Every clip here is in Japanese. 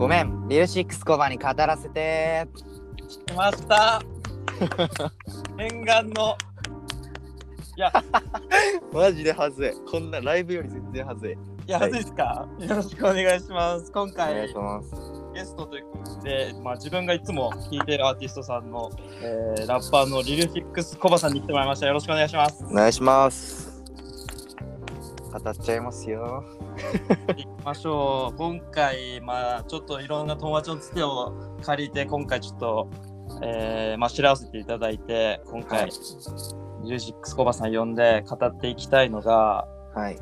ごめん、リルシックスコバに語らせて。来ました念願のいや マジではずい。こんなライブより全然はずい。いや、はいはずいですか？よろしくお願いします今お願い回します。ゲストということで、まあ、自分がいつも聴いてるアーティストさんの、えーラッパーのリルフィックスコバさんに来てもらいましたよろしくお願いしますお願いします。語っちゃいますよ。行きましょう今回まあちょっといろんな友達のつてを借りて今回ちょっとえーまあ知らせていただいて今回、はいリルシックスコバさん呼んで語っていきたいのがはい。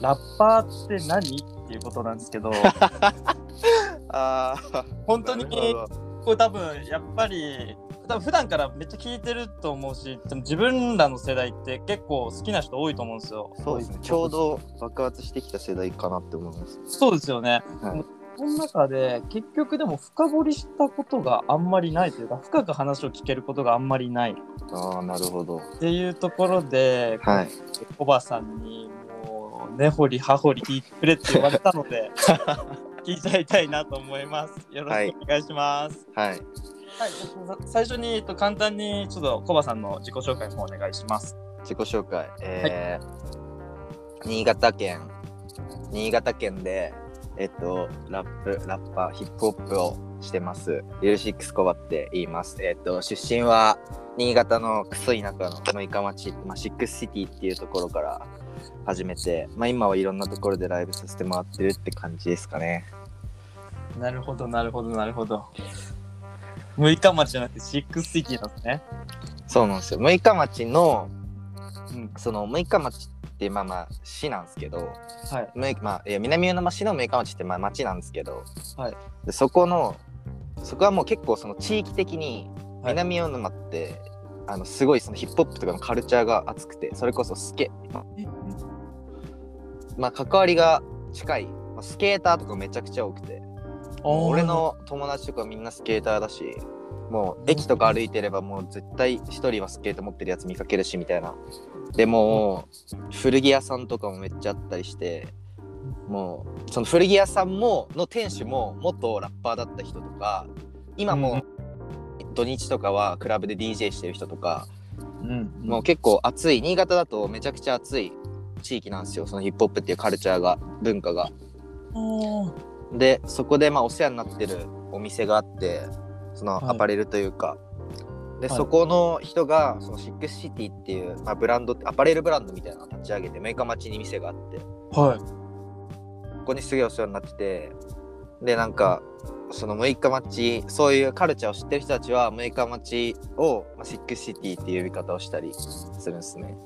ラッパーって何っていうことなんですけど ああ、本当にこれ多分やっぱり多分普段からめっちゃ聞いてると思うしでも自分らの世代って結構好きな人多いと思うんですよ。そうですね。ちょうど爆発してきた世代かなって思います。そうですよね。はいその中で結局でも深掘りしたことがあんまりないというか深く話を聞けることがあんまりないっああ、なるほど。ていうところで、はい。コバさんにもう根掘り葉掘り聞いてくれって言われたので 聞いちゃいたいなと思います。よろしくお願いします。はい。はい、最初に、えっと、簡単にちょっとコバさんの自己紹介もお願いします。自己紹介。えー新潟県、新潟県で、えっと、ラップ、ラッパー、ヒップホップをしてます。リルシックスコバって言います。えっと、出身は新潟のクソ田舎の六日町、まあ、シックスシティっていうところから始めて、まあ、今はいろんなところでライブさせてもらってるって感じですかね。なるほど、なるほど、なるほど。六日町じゃなくてシックスシティなんですね。そうなんですよ。六日町の、うん、その六日町ってまあまあ市なんですけど、はい。むまあ、いや南魚沼市の六日町ってまあ町なんですけど、はいでそこのそこはもう結構その地域的にはい南魚沼って、あのすごいそのヒップホップとかのカルチャーが熱くてそれこそスケ、ままあ、関わりが近い、まあ、スケーターとかめちゃくちゃ多くて俺の友達とかみんなスケーターだしもう駅とか歩いてればもう絶対一人はスケート持ってるやつ見かけるしみたいな。でもう古着屋さんとかもめっちゃあったりしてもうその古着屋さんもの店主も元ラッパーだった人とか今も土日とかはクラブで DJ してる人とか、うん、もう結構熱い新潟だとめちゃくちゃ熱い地域なんですよ。そのヒップホップっていうカルチャーが文化が。でそこでまあお世話になってるお店があってそのはい。アパレルというか、で、はい。そこの人がそのシックスシティっていう、まあ、ブランドアパレルブランドみたいなのを立ち上げてメーカー町に店があって。はい。ここにすげえお世話になってて。でなんかその六日町そういうカルチャーを知ってる人たちは六日町を、まあ、シックスシティっていう呼び方をしたりするんですね、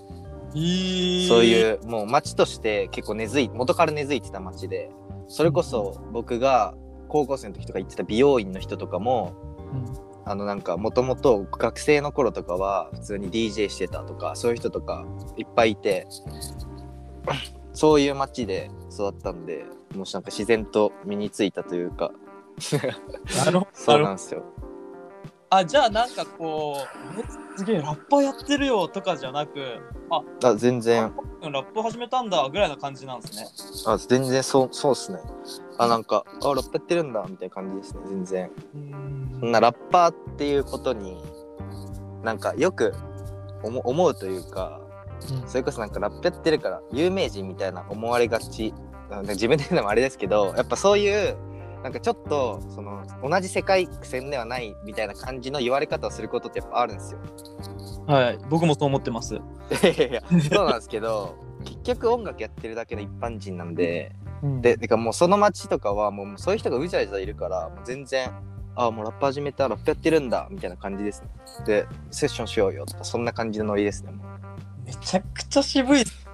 いそういうもう町として結構根付い元から根付いてた町で。それこそ僕が高校生の時とか行ってた美容院の人とかもうん。あのなんかもともと学生の頃とかは普通に DJ してたとかそういう人とかいっぱいいて そういう町で育ったんでもうなんか自然と身についたというか。そうなんですよあ、じゃあなんかこう、えすげえラッパーやってるよとかじゃなく、あ、あ全然。ラップ始めたんだぐらいな感じなんですね。あ全然そうそうっすね。あなんかあラップやってるんだみたいな感じですね全然。うん。そんなラッパーっていうことになんかよく思思うというかそれこそなんかラップやってるから有名人みたいな思われがち。なんか自分で言うのもあれですけどやっぱそういうなんかちょっとその同じ世界線ではないみたいな感じの言われ方をすることってやっぱあるんですよ。はい、僕もそう思ってます。いやいや そうなんですけど結局音楽やってるだけの一般人なんででてかもうその街とかはもうそういう人がうじゃうじゃいるからもう全然あもうラップ始めたラップやってるんだみたいな感じですね。でセッションしようよとかそんな感じのノリですね。もめちゃくちゃ渋いっす。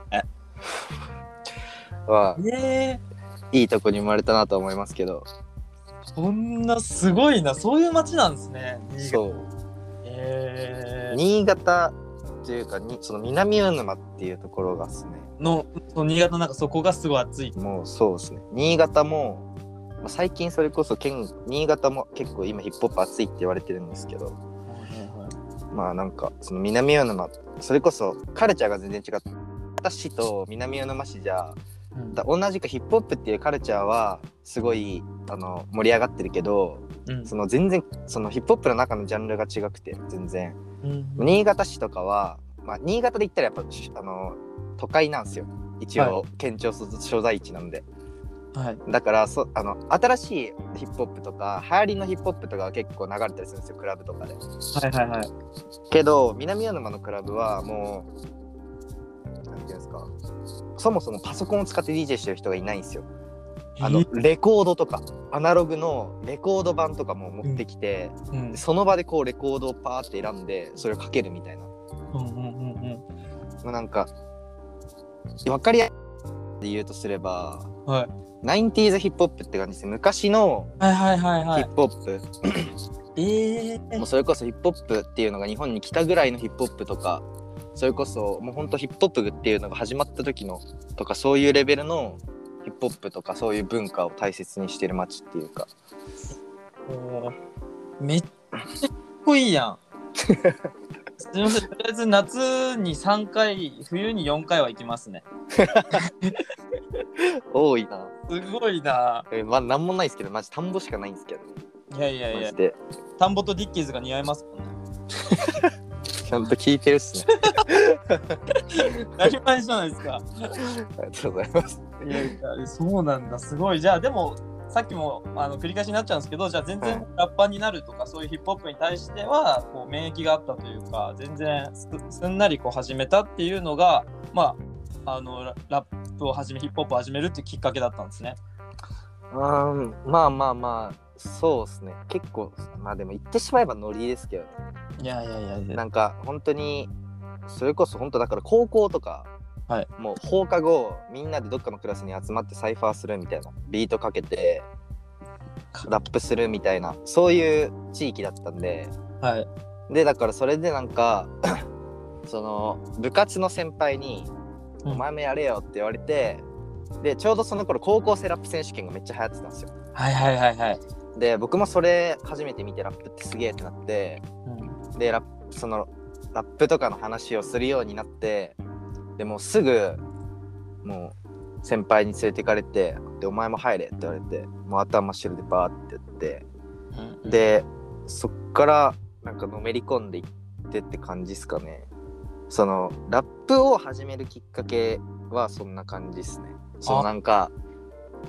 う はえいいとこに生まれたなと思いますけどそんなすごいな、そういう街なんですね。新潟そう。えー、新潟というかにその南魚沼っていうところがですね。のその新潟なんかそこがすごい暑い。もうそうですね。新潟も、まあ、最近それこそ県新潟も結構今ヒップホップ熱いって言われてるんですけど。まあなんかその南魚沼それこそカルチャーが全然違った市と南魚沼市じゃうんだ同じくヒップホップっていうカルチャーはすごいあの盛り上がってるけどうん。その全然そのヒップホップの中のジャンルが違くて全然。うん新潟市とかは、まあ、新潟で言ったらやっぱしあの都会なんですよ。一は応県庁所在地なんで、はい。だからそあの新しいヒップホップとか流行りのヒップホップとかが結構流れたりするんですよクラブとかで。はいはいはい。けど南魚沼のクラブはもうなんていうんですか。そもそもパソコンを使って DJ してる人がいないんですよ。あのレコードとかアナログのレコード版とかも持ってきて、うん。その場でこうレコードをパーって選んでそれをかけるみたいな。うんうんうんなんか分かりやすいで言うとすればはい。90s ヒップホップって感じですね。昔のはいはいはいはい。ヒップホップ、ええもうそれこそヒップホップっていうのが日本に来たぐらいのヒップホップとかそれこそもうほんとヒップホップっていうのが始まった時のとかそういうレベルのヒップホップとかそういう文化を大切にしてる街っていうか。めっちゃかっこいいやん。すみませんとりあえず夏に3回冬に4回は行きますね。多いな。すごいな。えまあなんもないですけどマジ田んぼしかないんですけど。ねいやいやいや。田んぼとディッキーズが似合いますもんねちゃんと聞いてるっすね。当たり前じゃないですか。ありがとうございます。いやいやそうなんだ。すごい。じゃあでもさっきもあの繰り返しになっちゃうんですけどじゃあ全然ラッパーになるとか、そういうヒップホップに対してはこう免疫があったというか全然すすんなりこう始めたっていうのがまああのララップを始めヒップホップを始めるっていうきっかけだったんですね。うーん。まあまあまあそうですね。結構まあでも言ってしまえばノリですけどねいやいやいや。なんか本当にそれこそ本当だから高校とか、はい。もう放課後みんなでどっかのクラスに集まってサイファーするみたいなビートかけてラップするみたいなそういう地域だったんで。はい。でだからそれでなんか その部活の先輩に「うん。お前もやれよ」って言われて、でちょうどその頃高校生ラップ選手権がめっちゃ流行ってたんですよ。はいはいはいはい。で僕もそれ初めて見てラップってすげえってなってうんでラップそのラップとかの話をするようになってでもうすぐもう先輩に連れてかれて「でお前も入れ」って言われてもう頭真っ白でバーってやってうん、でそっからなんかのめり込んでいってって感じですかね。そのラップを始めるきっかけはそんな感じですね。そのなんか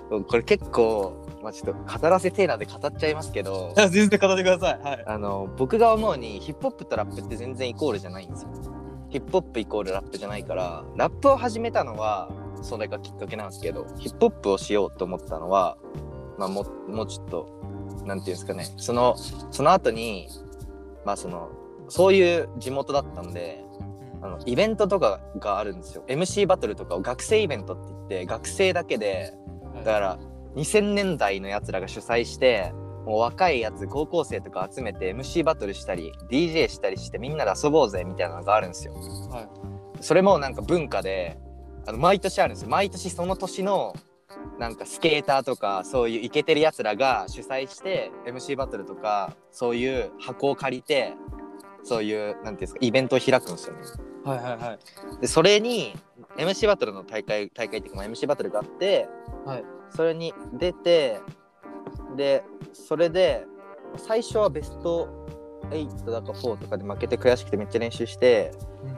これ結構、まあ、ちょっと語らせてーなで語っちゃいますけど 全然語ってください。はい。あの僕が思うにヒップホップとラップって全然イコールじゃないんですよヒップホップイコールラップじゃないからラップを始めたのはそれがきっかけなんですけどヒップホップをしようと思ったのはまあももうちょっとなんていうんですかねそのその後にまあそのそういう地元だったんであのイベントとかがあるんですよ MC バトルとかを学生イベントって言って学生だけでだから2000年代のやつらが主催してもう若いやつ高校生とか集めて MC バトルしたり DJ したりしてみんなで遊ぼうぜみたいなのがあるんですよ。はいそれもなんか文化であの毎年あるんですよ。毎年その年のなんかスケーターとかそういうイケてるやつらが主催して MC バトルとかそういう箱を借りてそういうなんていうんですかイベントを開くんですよね。はいはいはい。でそれに MC バトルの大会大会っていうかまあ MC バトルがあって、はいそれに出てでそれで最初はベスト8だか4とかで負けて悔しくてめっちゃ練習して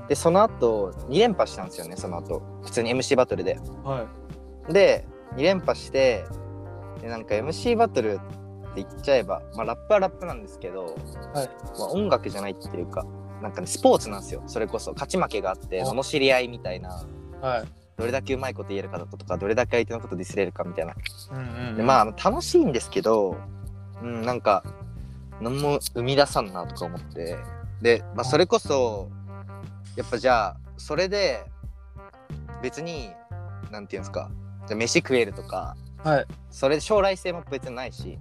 でその後2連覇したんですよねその後。普通に MC バトルで。はい。で2連覇してでなんか MC バトルって言っちゃえば、まあ、ラップはラップなんですけど、はい。まあ、音楽じゃないっていうかなんかねスポーツなんですよ。それこそ勝ち負けがあってあ罵り合いみたいな。はい。どれだけうまいこと言えるかだとかどれだけ相手のことディスれるかみたいな。うんうんでまあ楽しいんですけどうんなんか何も生み出さんなとか思って。で、まあ、それこそやっぱじゃあそれで別になんていうんですか。じゃあ飯食えるとかはい。それで将来性も別にないし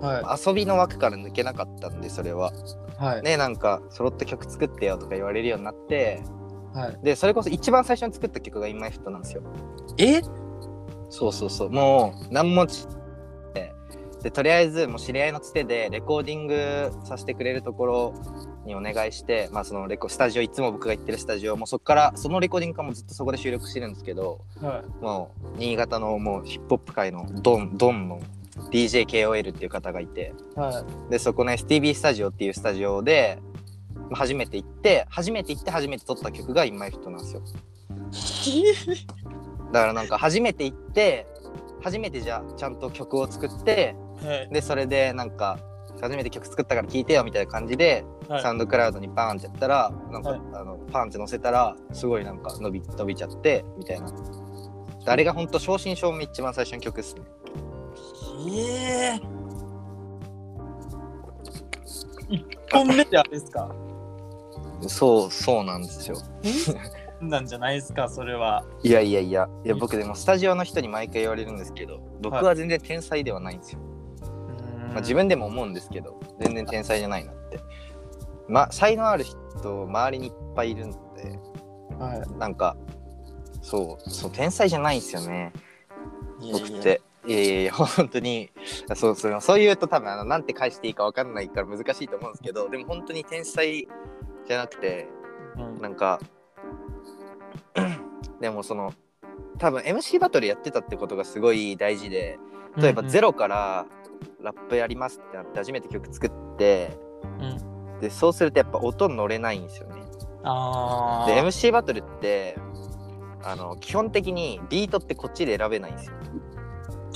は遊びの枠から抜けなかったんでそれは。いはい。ねなんか揃って曲作ってよとか言われるようになってはい。でそれこそ一番最初に作った曲が「インマイフットなんですよえ？そうそうそうもう何もちでとりあえずもう知り合いのつてでレコーディングさせてくれるところにお願いして、まあ、そのレコスタジオいつも僕が行ってるスタジオもうそこからそのレコーディングからもずっとそこで収録してるんですけどはもう新潟のもうヒップホップ界のドンドンの DJKOL っていう方がいてい。はい。でそこの STB スタジオっていうスタジオでまあ初めて行って初めて行って初めて撮った曲が「インマイフットなんですよ。だからなんか初めて行って初めてじゃあちゃんと曲を作ってはい。でそれでなんか初めて曲作ったから聴いてよみたいな感じで、はい。サウンドクラウドにバーンってやったらなんか、はい。あのパンって載せたらすごいなんか伸び伸びちゃってみたいな。あれが本当正真正銘一番最初の曲っすね。ええ一本目であれですか？そうそうなんですよ。なんじゃないですか、それは。いやいやいや。いや僕でもスタジオの人に毎回言われるんですけど僕は全然天才ではないんですよ、まあ、自分でも思うんですけど全然天才じゃないなって。ま才能ある人周りにいっぱいいるんではなんかそうそう天才じゃないんですよね。い。僕って。いやいや本当に。そうそうそう言うと多分あのなんて返していいか分かんないから難しいと思うんですけどでも本当に天才じゃなくてうんなんか でもその多分 MC バトルやってたってことがすごい大事で例えばゼロからラップやりますってなって初めて曲作ってうんでそうするとやっぱ音乗れないんですよね。で MC バトルってあの基本的にビートってこっちで選べないんですよ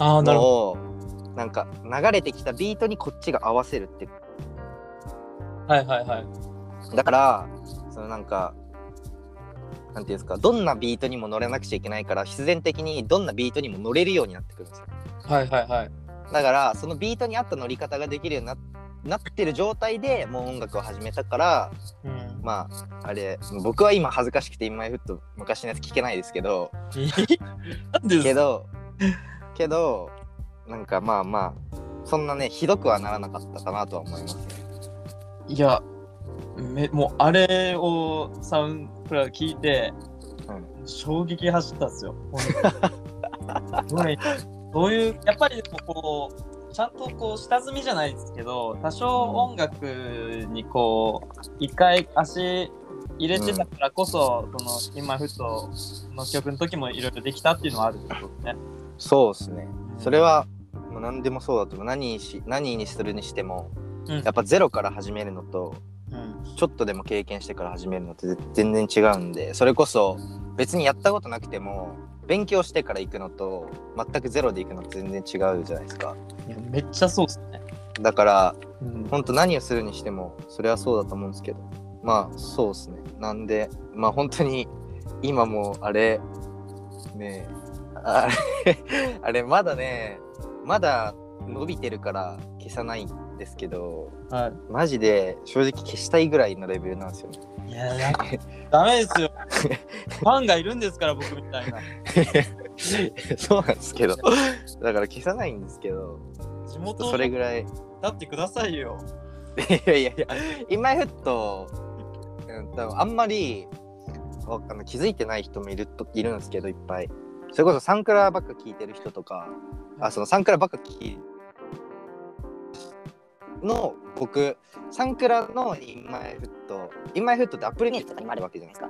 ああ、なるほもうなんか流れてきたビートにこっちが合わせるってど。はいはいはい。だからそのなんかなんていうんですかどんなビートにも乗れなくちゃいけないから必然的にどんなビートにも乗れるようになってくるんですよ。はいはいはい。だからそのビートに合った乗り方ができるようにななってる状態でもう音楽を始めたからうん。まああれ僕は今恥ずかしくて「インマイフット昔のやつ聞けないですけど なんでけどけどなんかまあまあそんなねひどくはならなかったかなとは思いますねいや、めもうあれをサウンドクラ聞いて、衝撃走ったんですよ。本当にすごいそういう、やっぱりこう、ちゃんとこう下積みじゃないですけど、多少音楽にこう、一回足入れてたからこそ、その今フットの曲の時もいろいろできたっていうのはあるってことですね。そうですねそれはもう何でもそうだと思う何にし何にするにしてもうんやっぱゼロから始めるのとうん。ちょっとでも経験してから始めるのって全然違うんでそれこそ別にやったことなくても勉強してから行くのと全くゼロで行くのって全然違うじゃないですか。いやめっちゃそうですね。だからうん。本当何をするにしてもそれはそうだと思うんですけど。まあそうですね。なんでまあ本当に今もあれねえあれ あれまだねまだ伸びてるから消さないんですけどはマジで正直消したいぐらいのレベルなんですよねい。いや、いやダメですよ。ファンがいるんですから、僕みたいな。そうなんですけどだから消さないんですけど地元それぐらい立ってくださいよ。いやいやいや、インマイフット、うん、多分あんまりわあの気づいてない人もいるといるんですけど、いっぱい。それこそサンクラばっか聞いてる人とか、あ、そのサンクラばっか聞いの僕、サンクラのインマイフッド、インマイフッドってアップルミュージックとかにもあるわけじゃないです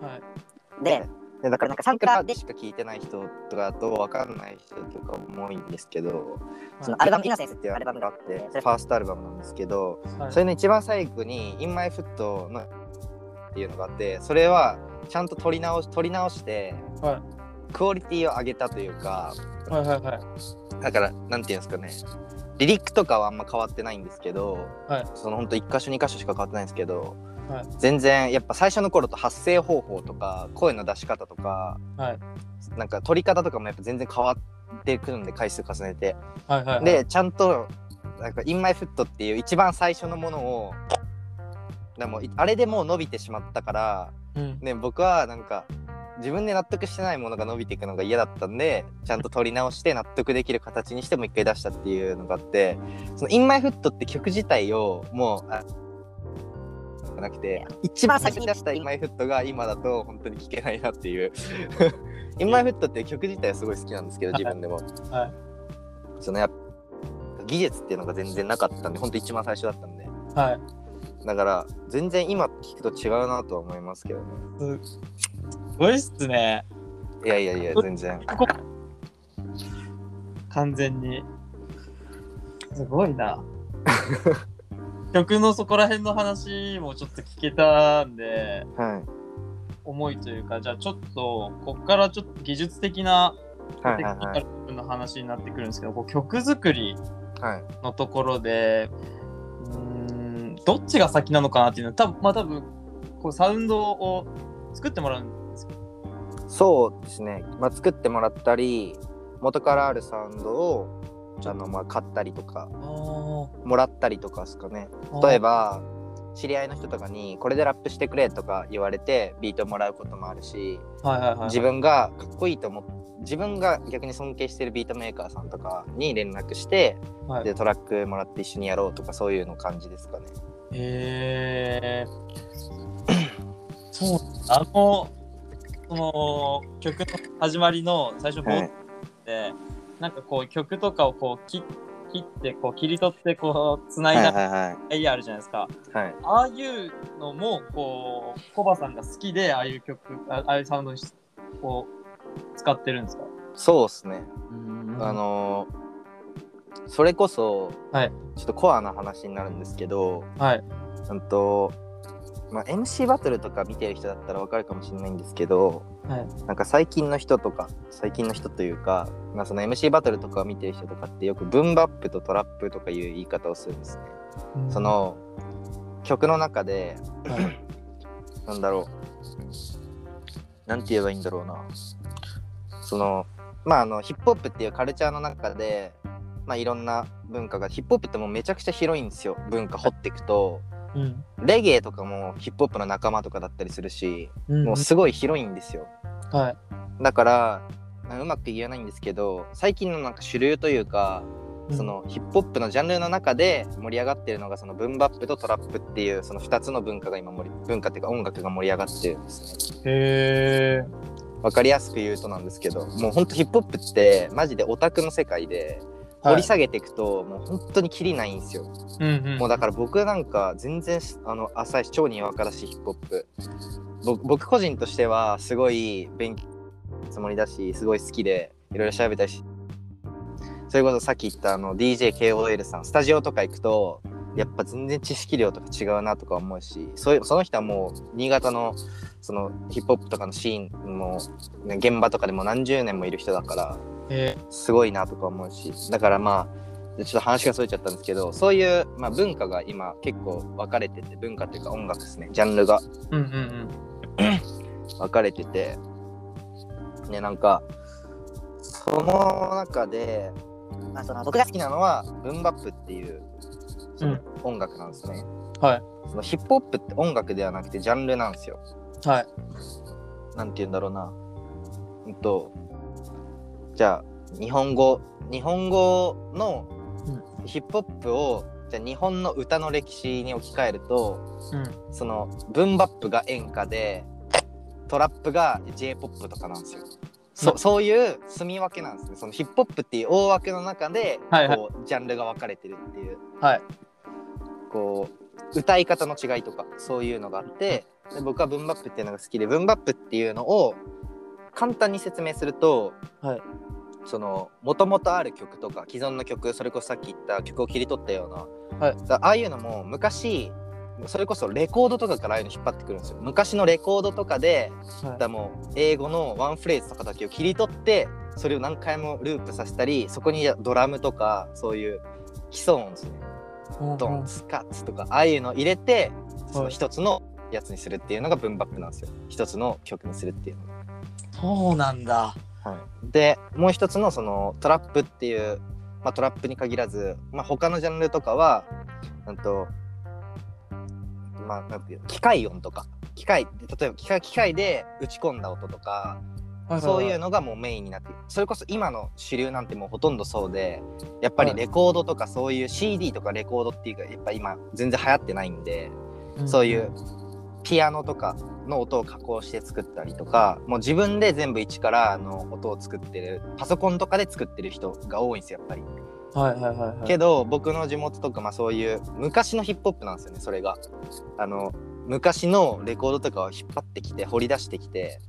か。はい。で、でだからなんかサンクラでしか聞いてない人とかだと分かんない人とかも多いんですけど、そのアルバム「イノセンス」っていうアルバムがあってそれファーストアルバムなんですけど、はいそれの一番最後に「In My Foot」のっていうのがあってそれはちゃんと撮り直し撮り直してはクオリティを上げたというかいはいはいはい。だからなんていうんですかねリリックとかはあんま変わってないんですけど、はい。そのほんと1箇所2箇所しか変わってないんですけど、はい。全然やっぱ最初の頃と発声方法とか声の出し方とかはい。なんか撮り方とかもやっぱ全然変わってくるんで回数重ねて。はいはいはい。でちゃんとなんか「In My Foot」っていう一番最初のものをでもいあれでもう伸びてしまったから、うん、ね、僕はなんか自分で納得してないものが伸びていくのが嫌だったんでちゃんと取り直して納得できる形にしてもう一回出したっていうのがあってその「In My Foot」って曲自体をもうなくて一番最初に出した「In My Foot」が今だと本当に聴けないなっていう「In My Foot」っていう曲自体はすごい好きなんですけど自分でも。はい。そのやっぱ技術っていうのが全然なかったんで本当一番最初だったんで。はい。だから全然今聞くと違うなとは思いますけどね。すごいっすね。いやいやいや全然完全に。すごいな。曲のそこら辺の話もちょっと聞けたんで、はい思いというか、じゃあちょっと、こっからちょっと技術的なはいはいはいルの話になってくるんですけど、こう曲作りはいのところで、うーん、どっちが先なのかなっていうのは、多分まあ多分こうサウンドを作ってもらうんですけど、そうですね、まあ、作ってもらったり元からあるサウンドをあの、まあ、買ったりとかもらったりとかですかね。例えば知り合いの人とかにこれでラップしてくれとか言われてビートもらうこともあるしはいはいはい、自分がかっこいいと思っ自分が逆に尊敬してるビートメーカーさんとかに連絡してはい、でトラックもらって一緒にやろうとかそういうの感じですかね。へえ そうあのその曲の始まりの最初冒頭で、なんかこう曲とかをこう切切ってこう切り取ってこうつないはいだはいはい。エリアあるじゃないですか。はい、ああいうのもこうコバさんが好きでああいう曲あああいうサウンドにしこう使ってるんですか？そうっすね。うんあのーそれこそ、はいちょっとコアな話になるんですけど、はいうんとまあ、MC バトルとか見てる人だったらわかるかもしれないんですけどはい。なんか最近の人とか最近の人というか、まあ、その MC バトルとかを見てる人とかってよくブンバップとトラップとかいう言い方をするんですね。その曲の中で、はい。なんだろう。なんて言えばいいんだろうな。そのまああのヒップホップっていうカルチャーの中でまあいろんな文化がヒップホップってもうめちゃくちゃ広いんですよ。文化掘っていくとうん。レゲエとかもヒップホップの仲間とかだったりするしうんもうすごい広いんですよ。はい。だからまあうまく言えないんですけど最近のなんか主流というかそのヒップホップのジャンルの中で盛り上がってるのがそのブンバップとトラップっていうその2つの文化が今盛り文化っていうか音楽が盛り上がってるんです。ね。へえわかりやすく言うとなんですけどもうほんとヒップホップってマジでオタクの世界で掘り下げていくと、もう本当にキリないんですよ。うんうん。もうだから僕なんか全然あの浅いし超にわからしいヒップホップ。僕僕個人としてはすごい勉強つもりだしすごい好きでいろいろ調べたりしそれこそさっき言ったあの DJKOL さんスタジオとか行くとやっぱ全然知識量とか違うなとか思うしそういうその人はもう新潟のそのヒップホップとかのシーンも、ね、現場とかでも何十年もいる人だからへすごいなとか思うしだからまあちょっと話がそれちゃったんですけどそういう、まあ、文化が今結構分かれてて文化っていうか音楽ですね。ジャンルが。うんうんうん。分かれてて。ねなんかその中で、まあ、その僕が好きなのはブンバップっていう音楽なんですね、はい。そのヒップホップって音楽ではなくてジャンルなんですよ。はい。なんて言うんだろうな。うんと、じゃあ、日本語、日本語のヒップホップを、じゃあ日本の歌の歴史に置き換えると、うん。その、ブンバップが演歌で、トラップが J-POP とかなんですよ。そそういう住み分けなんですね。そのヒップホップっていう大枠の中で、はいはい。こうジャンルが分かれてるっていう、はい。こう歌い方の違いとかそういうのがあってで僕はブンバップっていうのが好きでブンバップっていうのを簡単に説明すると、はい。その元々ある曲とか既存の曲それこそさっき言った曲を切り取ったような、はい。だああいうのも昔それこそレコードとかからああいうの引っ張ってくるんですよ。昔のレコードとかでだからもう英語のワンフレーズとかだけを切り取ってそれを何回もループさせたりそこにドラムとかそういう基礎音ですねドンツカッツとかああいうのを入れてその一つのやつにするっていうのがブンバップなんですよ。一つの曲にするっていうのがそうなんだ。はい、でもう一つのそのトラップっていう、まあ、トラップに限らず、まあ、他のジャンルとかはなんとまあなんていうの機械音とか。機械例えば機械機械で打ち込んだ音とかそういうのがもうメインになってそれこそ今の主流なんてもうほとんどそうでやっぱりレコードとかそういう CD とかレコードっていうかやっぱ今全然流行ってないんで、そういうピアノとかの音を加工して作ったりとかもう自分で全部一からあの音を作ってるパソコンとかで作ってる人が多いんですよやっぱり。はいはいはいはい。けど僕の地元とかまあそういう昔のヒップホップなんですよねそれが。あの昔のレコードとかを引っ張ってきて掘り出してきて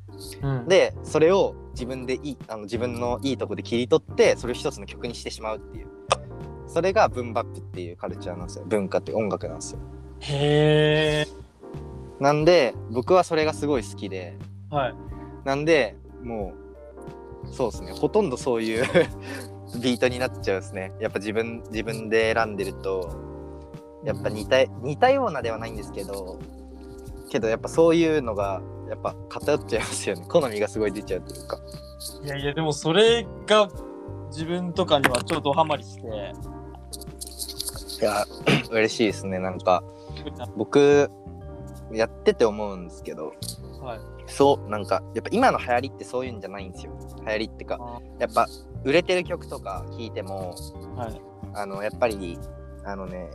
うん、でそれを自分でいいあの自分のいいとこで切り取ってそれを一つの曲にしてしまうっていう。それがブンバップっていうカルチャーなんですよ。文化って音楽なんですよ。へえ。なんで僕はそれがすごい好きで。はい。なんでもうそうですね。ほとんどそういう ビートになっちゃうですね。やっぱ自分自分で選んでるとやっぱ似た似たようなではないんですけどけどやっぱそういうのがやっぱ偏っちゃいますよね。好みがすごい出ちゃうというか。いやいや、でもそれが自分とかにはちょっとハマりして、いや嬉しいですね。なんか僕やってて思うんですけどはい。そうなんかやっぱ今の流行りってそういうんじゃないんですよ流行りってかあやっぱ売れてる曲とか聴いてもはい。あのやっぱりあのね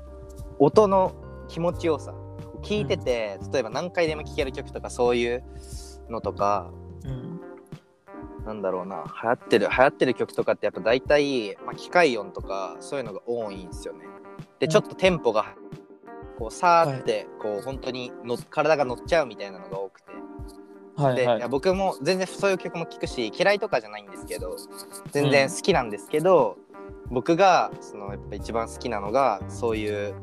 音の気持ちよさ聴いてて、例えば何回でも聴ける曲とかそういうのとかうん。なんだろうな流行ってる流行ってる曲とかってやっぱ大体、まあ、機械音とかそういうのが多いんですよねでちょっとテンポがこうさーってこう本当にの体が乗っちゃうみたいなのが多くてで、はいはいいや僕も全然そういう曲も聴くし嫌いとかじゃないんですけど全然好きなんですけど、僕がそのやっぱ一番好きなのがそういう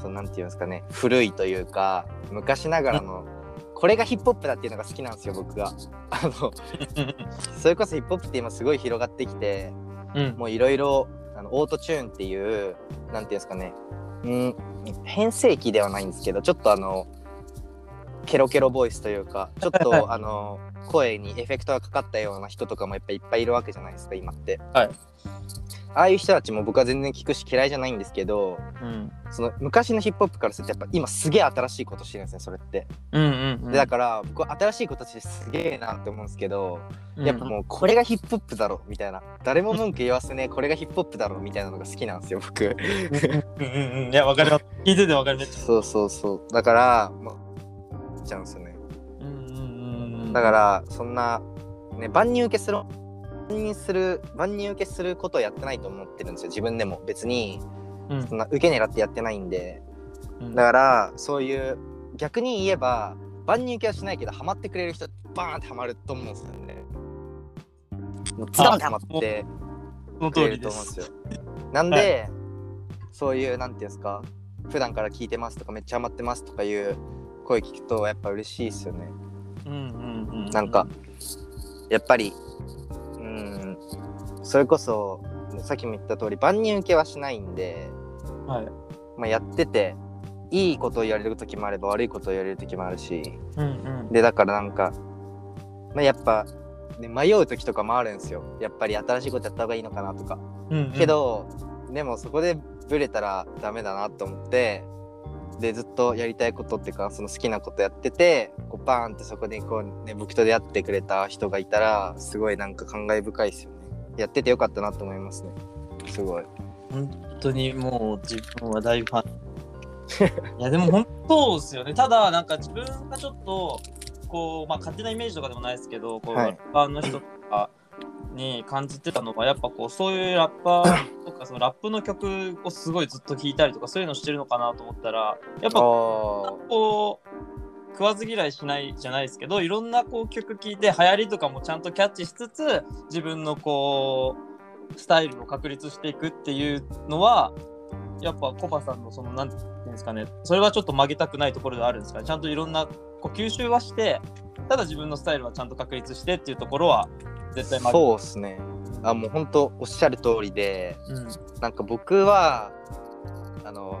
そのなんていうんですかね古いというか昔ながらのこれがヒップホップだっていうのが好きなんですよ僕が。あの それこそヒップホップって今すごい広がってきてうん。もういろいろあのオートチューンっていうなんていうんですかねうん変声期ではないんですけどちょっとあのケロケロボイスというか ちょっとあの声にエフェクトがかかったような人とかもやっぱいっぱいいるわけじゃないですか今って。はいああいう人たちも僕は全然聞くし嫌いじゃないんですけどうん。その昔のヒップホップからするとやっぱ今すげえ新しいことしてるんですねそれって。うんうんうん。でだから僕は新しい子たちですげえなって思うんですけど、うんやっぱもうこれがヒップホップだろみたいな誰も文句言わせねえこれがヒップホップだろみたいなのが好きなんですよ僕うんうんうん。いや、わかります。聞いててわかるめっちゃ。そうそうそうだからもうちゃうんですよねうんうんうんうん。だからそんなね万人受けする万人する万人受けすることをやってないと思ってるんですよ自分でも別にうんそんな受け狙ってやってないんでうんだからそういう逆に言えば万人受けはしないけどハマってくれる人バーンってハマると思うんですよねもうズドンってハマってくれ通りですると思うんで。すよ。なんで、そういうなんていうんですか普段から聞いてますとかめっちゃハマってますとかいう声聞くとやっぱ嬉しいですよね。うんうんうん。なんかやっぱりうんそれこそさっきも言った通り万人受けはしないんで、はい。まあ、やってていいことを言われる時もあれば悪いことを言われる時もあるしうんうん。でだからなんか、まあ、やっぱ、ね、迷う時とかもあるんですよやっぱり新しいことやった方がいいのかなとか。うんうんけ、ど、でもそこでブレたらダメだなと思ってでずっとやりたいことっていうかその好きなことやっててこうバーンってそこでこう、ね、僕と出会ってくれた人がいたらすごいなんか感慨深いですよねやっててよかったなと思いますねすごい本当にもう自分は大ファン。いやでも本当ですよね。ただなんか自分がちょっとこうまあ勝手なイメージとかでもないですけど、こう、はいラッパーの人とかに感じてたのはやっぱこうそういうラッパーとか そのラップの曲をすごいずっと聴いたりとかそういうのしてるのかなと思ったら、やっぱあこう食わず嫌いしないじゃないですけどいろんなこう曲聴いて流行りとかもちゃんとキャッチしつつ自分のこうスタイルを確立していくっていうのはやっぱコバさんのそのなんていうんですかねそれはちょっと曲げたくないところではあるんですかね。ちゃんといろんなこう吸収はしてただ自分のスタイルはちゃんと確立してっていうところは絶対そうっすね。あもう本当おっしゃる通りでうん。なんか僕はあの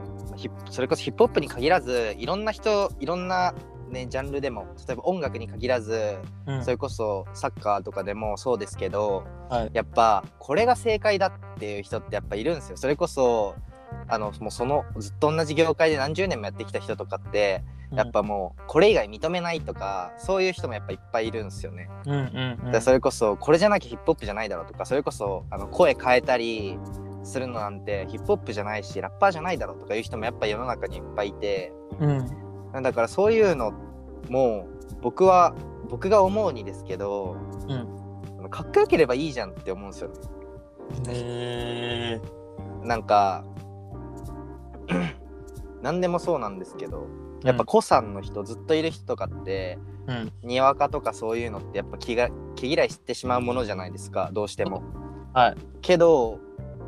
それこそヒップホップに限らずいろんな人いろんなねジャンルでも例えば音楽に限らずうん。それこそサッカーとかでもそうですけどはい。やっぱこれが正解だっていう人ってやっぱいるんですよ。それこそあのもうそのずっと同じ業界で何十年もやってきた人とかってやっぱもうこれ以外認めないとかそういう人もやっぱいっぱいいるんですよね。うんうんうん。でそれこそこれじゃなきゃヒップホップじゃないだろうとかそれこそあの声変えたりするのなんてヒップホップじゃないしラッパーじゃないだろうとかいう人もやっぱ世の中にいっぱいいて。うん。だからそういうのも僕は僕が思うにですけど、うん。かっこよければいいじゃんって思うんですよね。ねえなんか何でもそうなんですけどやっぱ古参の人、ずっといる人とかってうん。にわかとかそういうのってやっぱ気が毛嫌いしてしまうものじゃないですかどうしても。はい。けど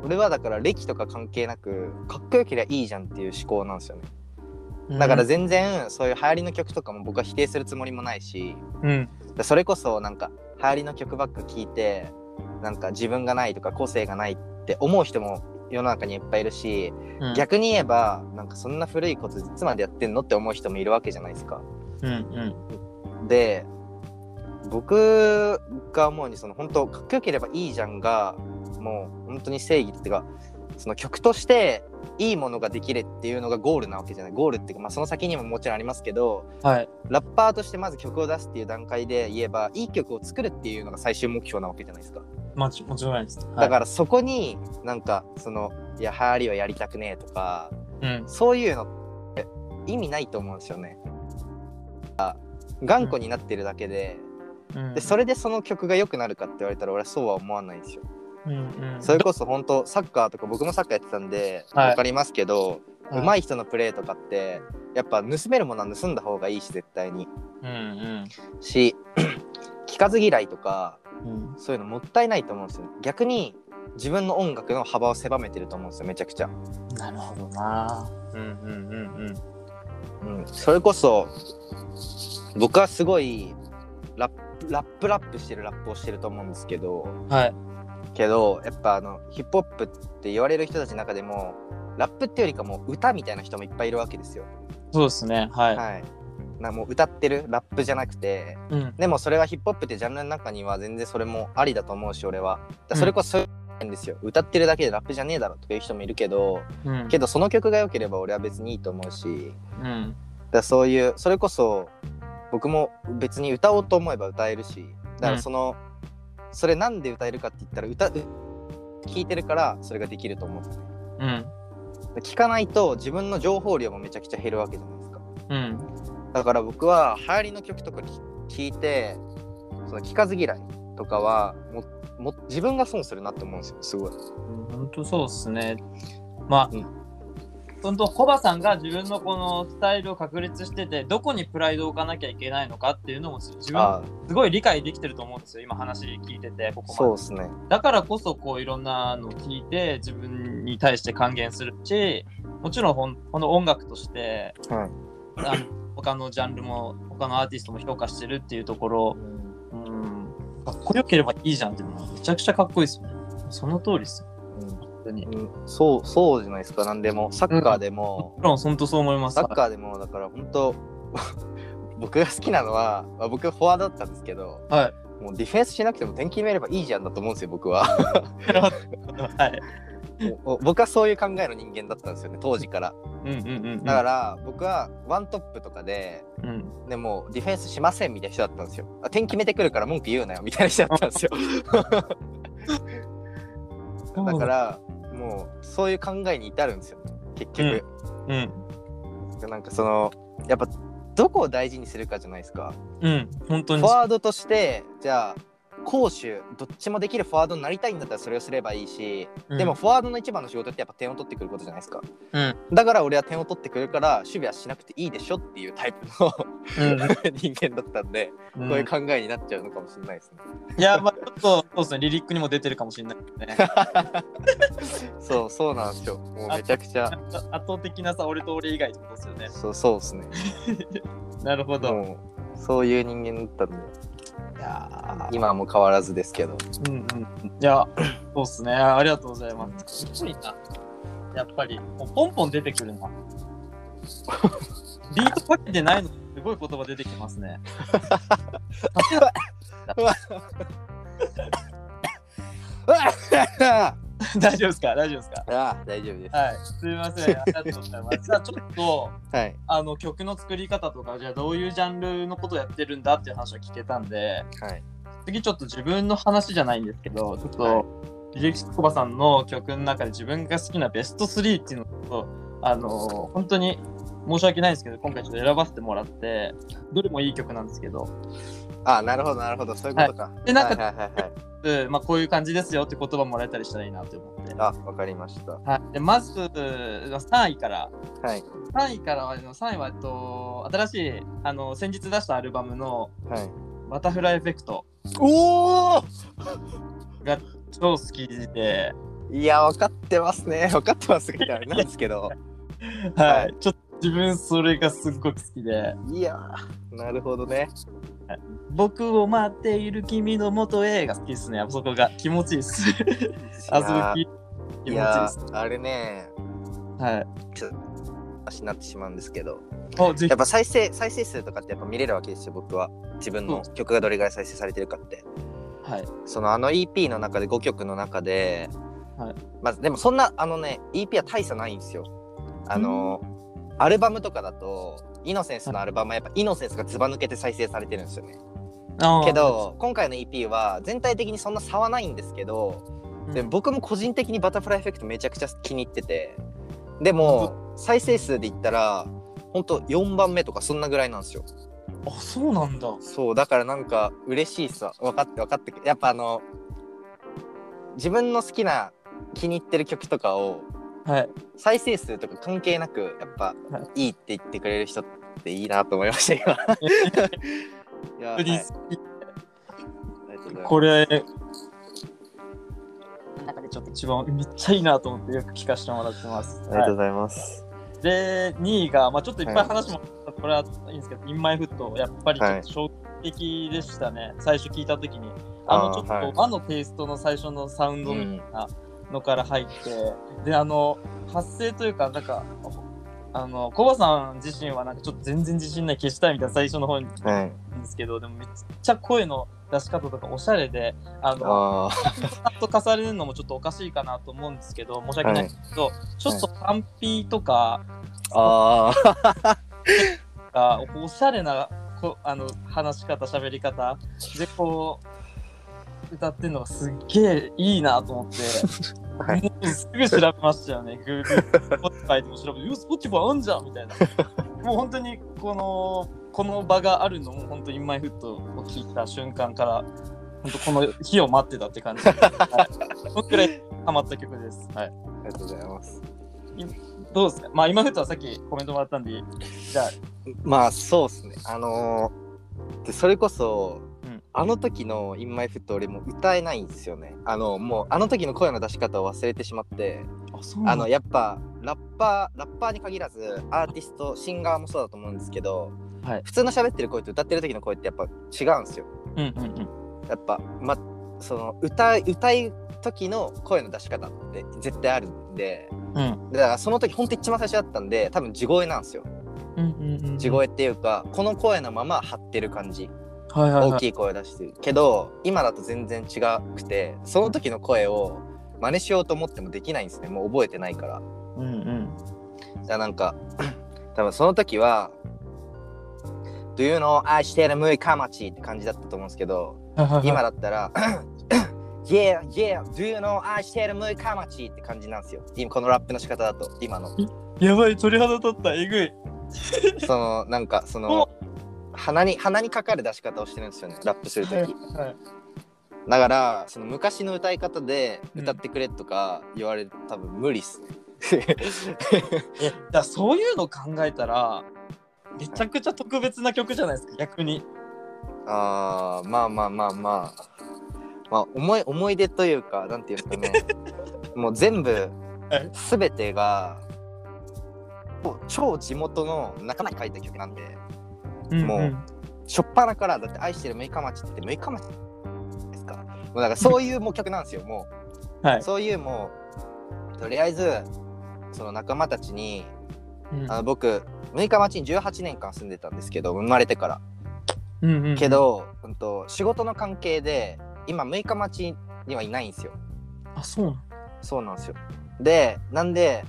俺はだから歴とか関係なくかっこよけりゃいいじゃんっていう思考なんですよね。だから全然そういう流行りの曲とかも僕は否定するつもりもないしうん。それこそなんか流行りの曲ばっか聴いてなんか自分がないとか個性がないって思う人も世の中にいっぱいいるし、うん。逆に言えばなんかそんな古いこといつまでやってんのって思う人もいるわけじゃないですか。うん。うん。で僕が思うにその本当かっこよければいいじゃんがもう本当に正義っていうかその曲としていいものができるっていうのがゴールなわけじゃないゴールっていうか、まあ、その先にももちろんありますけどはい。ラッパーとしてまず曲を出すっていう段階で言えばいい曲を作るっていうのが最終目標なわけじゃないですか。まちもちろんないです。だからそこになんかそのいや流行りはやりたくねえとから、うん。そういうのって意味ないと思うんですよね。あ頑固になってるだけで,、うん。でそれでその曲が良くなるかって言われたら俺はそうは思わないんですよ。うん。うん。それこそ本当サッカーとか僕もサッカーやってたんではい分かりますけど、はい上手い人のプレーとかってやっぱ盗めるものは盗んだ方がいいし絶対に。うん。うん。し 聞かず嫌いとかうん。そういうのもったいないと思うんですよ。逆に自分の音楽の幅を狭めてると思うんですよめちゃくちゃ。なるほどな。うん。うん。うん。うん、それこそ僕はすごいラップラップラップしてるラップをしてると思うんですけどうん。はい。けどやっぱあのヒップホップって言われる人たちの中でもラップってよりかもう歌みたいな人もいっぱいいるわけですよ。そうですね。はい。はい、なもう歌ってるラップじゃなくてうん。でもそれはヒップホップってジャンルの中には全然それもありだと思うし俺は。だそれこそそういうんですよ、歌ってるだけでラップじゃねえだろとかいう人もいるけどうん。けどその曲が良ければ俺は別にいいと思うしうん。だそういうそれこそ僕も別に歌おうと思えば歌えるしだからその、それなんで歌えるかって言ったら歌う聞いてるからそれができると思ううん。聞かないと自分の情報量もめちゃくちゃ減るわけじゃないですかうん。だから僕は流行りの曲とか聞いてその聞かず嫌いとかはもも自分が損するなって思うんですよすごい本当そうですね。まあ、うん本当コバさんが自分のこのスタイルを確立しててどこにプライドを置かなきゃいけないのかっていうのも自分あすごい理解できてると思うんですよ。今話聞いててここまで。そうですね。だからこそこういろんなのを聞いて自分に対して還元するしもちろんこの音楽としてはい。あの他のジャンルも他のアーティストも評価してるっていうところ、うん、かっこよければいいじゃんっていうのはめちゃくちゃかっこいいですよね。その通りですよ。本当に。もうん、そうそうじゃないですか何でもサッカーでも、ちろん本当そう思います。サッカーでもだから本当 僕が好きなのは、まあ、僕フォワードだったんですけどはい。もうディフェンスしなくても点決めればいいじゃんだと思うんですよ僕は はい。僕はそういう考えの人間だったんですよね当時からうんうんうんうん。だから僕はワントップとかでうん。でもディフェンスしませんみたいな人だったんですよあ点決めてくるから文句言うなよみたいな人だったんですよ だからもうそういう考えに至るんですよ結局、うん。なんかそのやっぱどこを大事にするかじゃないですかうん。本当フに。ォワードとしてじゃあ攻守どっちもできるフォワードになりたいんだったらそれをすればいいし、うんでも、フォワードの一番の仕事ってやっぱ点を取ってくることじゃないですかうん。だから俺は点を取ってくるから守備はしなくていいでしょっていうタイプのうん。人間だったんで、うんこういう考えになっちゃうのかもしれないですねいや、まあ、ちょっと、そうですね、リリックにも出てるかもしれないですね。そうそうなんですよもうめちゃくちゃ圧倒的なさ、俺と俺以外ってことですよね。そうそうですねなるほど。そういう人間だったんでいや今はもう変わらずですけどうんうん。いや、そうっすね。ありがとうございます。すごいな。やっぱり、もうポンポン出てくるな。ビートかけてないのにすごい言葉出てきますね。大丈夫ですか？大丈夫ですか？ああ大丈夫です。はい。すみません。ありがとうございます。じゃあちょっと、はい。あの曲の作り方とか、じゃあどういうジャンルのことをやってるんだっていう話は聞けたんで、はい。次ちょっと自分の話じゃないんですけど、ちょっと、はい。リレキコバさんの曲の中で自分が好きなベスト3っていうのを、あの本当に申し訳ないんですけど、今回ちょっと選ばせてもらって、どれもいい曲なんですけど、あ、なるほど、なるほど。そういうことか。でなんかはいはいはいまあ、こういう感じですよって言葉もらえたりしたらいいなと思って。あ、わかりました。はい、でまず3位から。はい。3位からは、あの3位は、えっと、新しい、あの、先日出したアルバムのはい。バタフライエフェクトおおが超好きで、いや、分かってますね。分かってますみたいな。なんですけど。は、はいちょっと自分それがすっごく好きで、いやー、なるほどね。僕を待っている君の元へが好きですね。あそこが気持ちいいです。あそこ気持ちいいす。ー、あれね、はい。話になってしまうんですけど、おぜひやっぱ再生、再生数とかってやっぱ見れるわけですよ、僕は。自分の曲がどれぐらい再生されてるかって。はい。そのあの EP の中で5曲の中で、はいまずでもそんなあのね EP は大差ないんですよあの、アルバムとかだとイノセンスのアルバムはやっぱイノセンスがずば抜けて再生されてるんですよね。け、ど今回の EP は全体的にそんな差はないんですけど、うん。で僕も個人的にバタフライエフェクトめちゃくちゃ気に入っててでも再生数で言ったらほんと4番目とかそんなぐらいなんですよ。あ、そうなんだ。そうだからなんか嬉しいっすわ分かって分かってやっぱあの自分の好きな気に入ってる曲とかをはい。再生数とか関係なくやっぱはい。いって言ってくれる人っていいなと思いました今。いや、はい、これ、中でちょっと一番めっちゃいいなと思ってよく聞かせてもらってます。ありがとうございます、で、2位が、まあ、ちょっといっぱいはい。話も、これはいいんですけど、インマイフット、やっぱりちょっと衝撃的でしたね、最初聞いたときに。あの、ちょっと和のテイストの最初のサウンドみたいなのから入って、で、あの、発声というか、なんか、あの、コバさん自身はなんかちょっと全然自信ない消したいみたいな最初の方にはいん。ですけど、でもめっちゃ声の出し方とかおしゃれで、あの、あパッと重ねるのもちょっとおかしいかなと思うんですけど、申し訳ないんですけど、ちょっと単ピとか、ー。あ がおしゃれなこあの話し方喋り方でこう歌ってるのがすっげえいいなと思って、はい。もうすぐ調べましたよね。Google Spotify でも調べて「よ Spotify あんじゃん」みたいな。もう本当にこのこの場があるのも本当に「インマイフット」を聞いた瞬間から本当この日を待ってたって感じ。で、はい、そのくらいハマった曲です、はい、ありがとうございます。どうですか？まあインマイフットはさっきコメントもらったんでじゃあ。まあそうっすね。あのーでそれこそ、うんあの時の「インマイフット俺もう歌えないんですよね。あのもうあの時の声の出し方を忘れてしまって。あのやっぱラッパーラッパーに限らずアーティストシンガーもそうだと思うんですけど、はい。普通の喋ってる声と歌ってる時の声ってやっぱ違うんですよ。うんうんうん。やっぱまその歌い歌い時の声の出し方って絶対あるんで。うん。だからその時ほんと一番最初だったんで多分地声なんですよ。うんうんうん。地声っていうかこの声のまま張ってる感じはいはいはい。大きい声出してる。けど今だと全然違くてその時の声を真似しようと思ってもできないんですね。もう覚えてないから。うんうん。じゃあなんか 多分その時は「Do you know 愛してるむいかまち」って感じだったと思うんですけど今だったら「Yeah, yeah, do you know 愛してるむいかまち」って感じなんですよ。今このラップの仕方だと今の。やばい鳥肌立った。えぐい。そのなんかその鼻に鼻にかかる出し方をしてるんですよねラップする時、はい。だからその昔の歌い方で歌ってくれとか言われると多分無理っすね。えだそういうの考えたらめちゃくちゃ特別な曲じゃないですか逆に。あーまあまあまあまあ。まあ思い思い出というかなんていうかね。もう全部はい。全てが超地元の仲間に書いた曲なんでもう初っ端からだって愛してる六日町って言って六日町ですかもうだからそういうもう曲なんですよもう。はい。そういうもうとりあえずその仲間たちにあの僕六日町に18年間住んでたんですけど生まれてから。うんうんけど、うん、と仕事の関係で今六日町にはいないんですよ。あそうなの？そうなんですよ。でなんで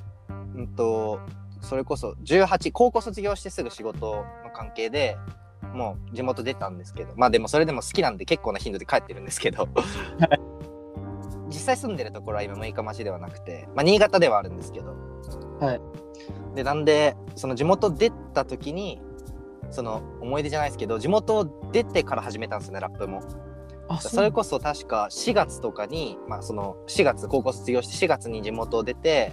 うんとそれこそ18高校卒業してすぐ仕事の関係でもう地元出たんですけどまあでもそれでも好きなんで結構な頻度で帰ってるんですけど。実際住んでるところは今六日町ではなくてまあ新潟ではあるんですけど。はい。でなんでその地元出た時にその思い出じゃないですけど地元を出てから始めたんですよねラップも。あそれこそ確か4月とかに、まあ、その4月高校卒業して4月に地元を出て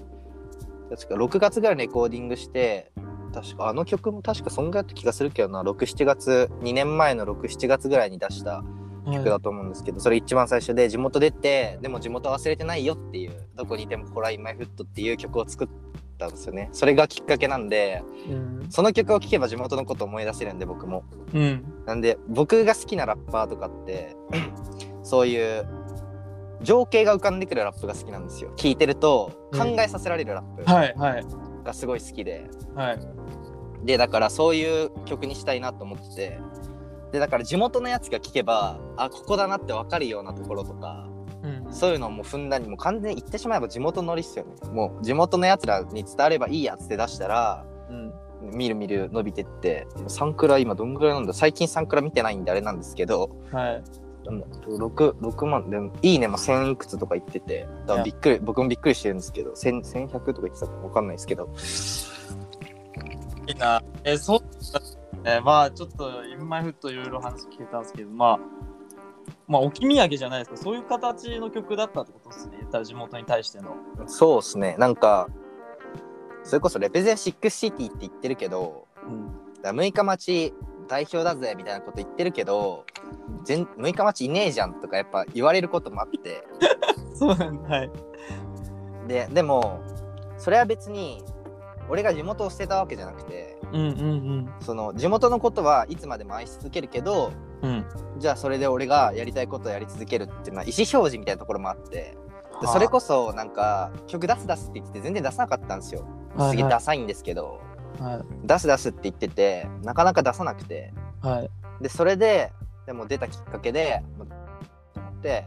確か6月ぐらいにレコーディングして確かあの曲も確かそんぐらいだった気がするけどな。67月2年前の67月ぐらいに出した曲だと思うんですけど、それ一番最初で地元出てでも地元忘れてないよっていうどこにいてもホラインマイフットっていう曲を作ったんですよね。それがきっかけなんでうん。その曲を聴けば地元のことを思い出せるんで僕も。うん。なんで僕が好きなラッパーとかってそういう情景が浮かんでくるラップが好きなんですよ。聴いてると考えさせられるラップ。はいはいがすごい好きで、はい。でだからそういう曲にしたいなと思ってて。でだから地元のやつが聴けばあここだなって分かるようなところとかうん。そういうのをもうふんだんにもう完全に言ってしまえば地元のりっすよね。もう地元のやつらに伝わればいいやつって出したらうん。みるみる伸びてってサンクラ今どんぐらいなんだ？最近サンクラ見てないんであれなんですけどはいでも 6, 6万でもいいねも1000いくつとか言っててだからびっくり僕もびっくりしてるんですけど1000 1100とか言ってたか分かんないですけど。いいな。えそうだね。まあちょっとインマイフットいろいろ話聞けたんですけどまあまあ置き土産じゃないですけどそういう形の曲だったってことですね。言ったら地元に対しての。そうですね。なんかそれこそレペゼンシックスシティって言ってるけどうん。だから6日町代表だぜみたいなこと言ってるけど全6日町いねえじゃんとかやっぱ言われることもあって。そうなんだはい。ででもそれは別に俺が地元を捨てたわけじゃなくてうんうんその地元のことはいつまでも愛し続けるけどうん。うんじゃあそれで俺がやりたいことをやり続けるっていうのは意思表示みたいなところもあって。でそれこそなんか曲出す出すって言ってて全然出さなかったんですよ。すげえダサいんですけどはい。出す出すって言っててなかなか出さなくて。はい。でそれででも出たきっかけでと思って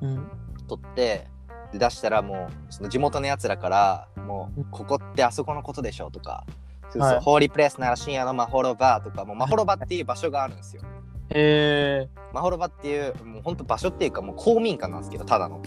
うん。撮ってで出したらもうその地元のやつらからもうここってあそこのことでしょとか、そうそうはい。ホーリープレイスなら深夜のマホロバーとかもうマホロバっていう場所があるんですよ。へえマホロバっていうもうほんと場所っていうかもう公民館なんですけどただの。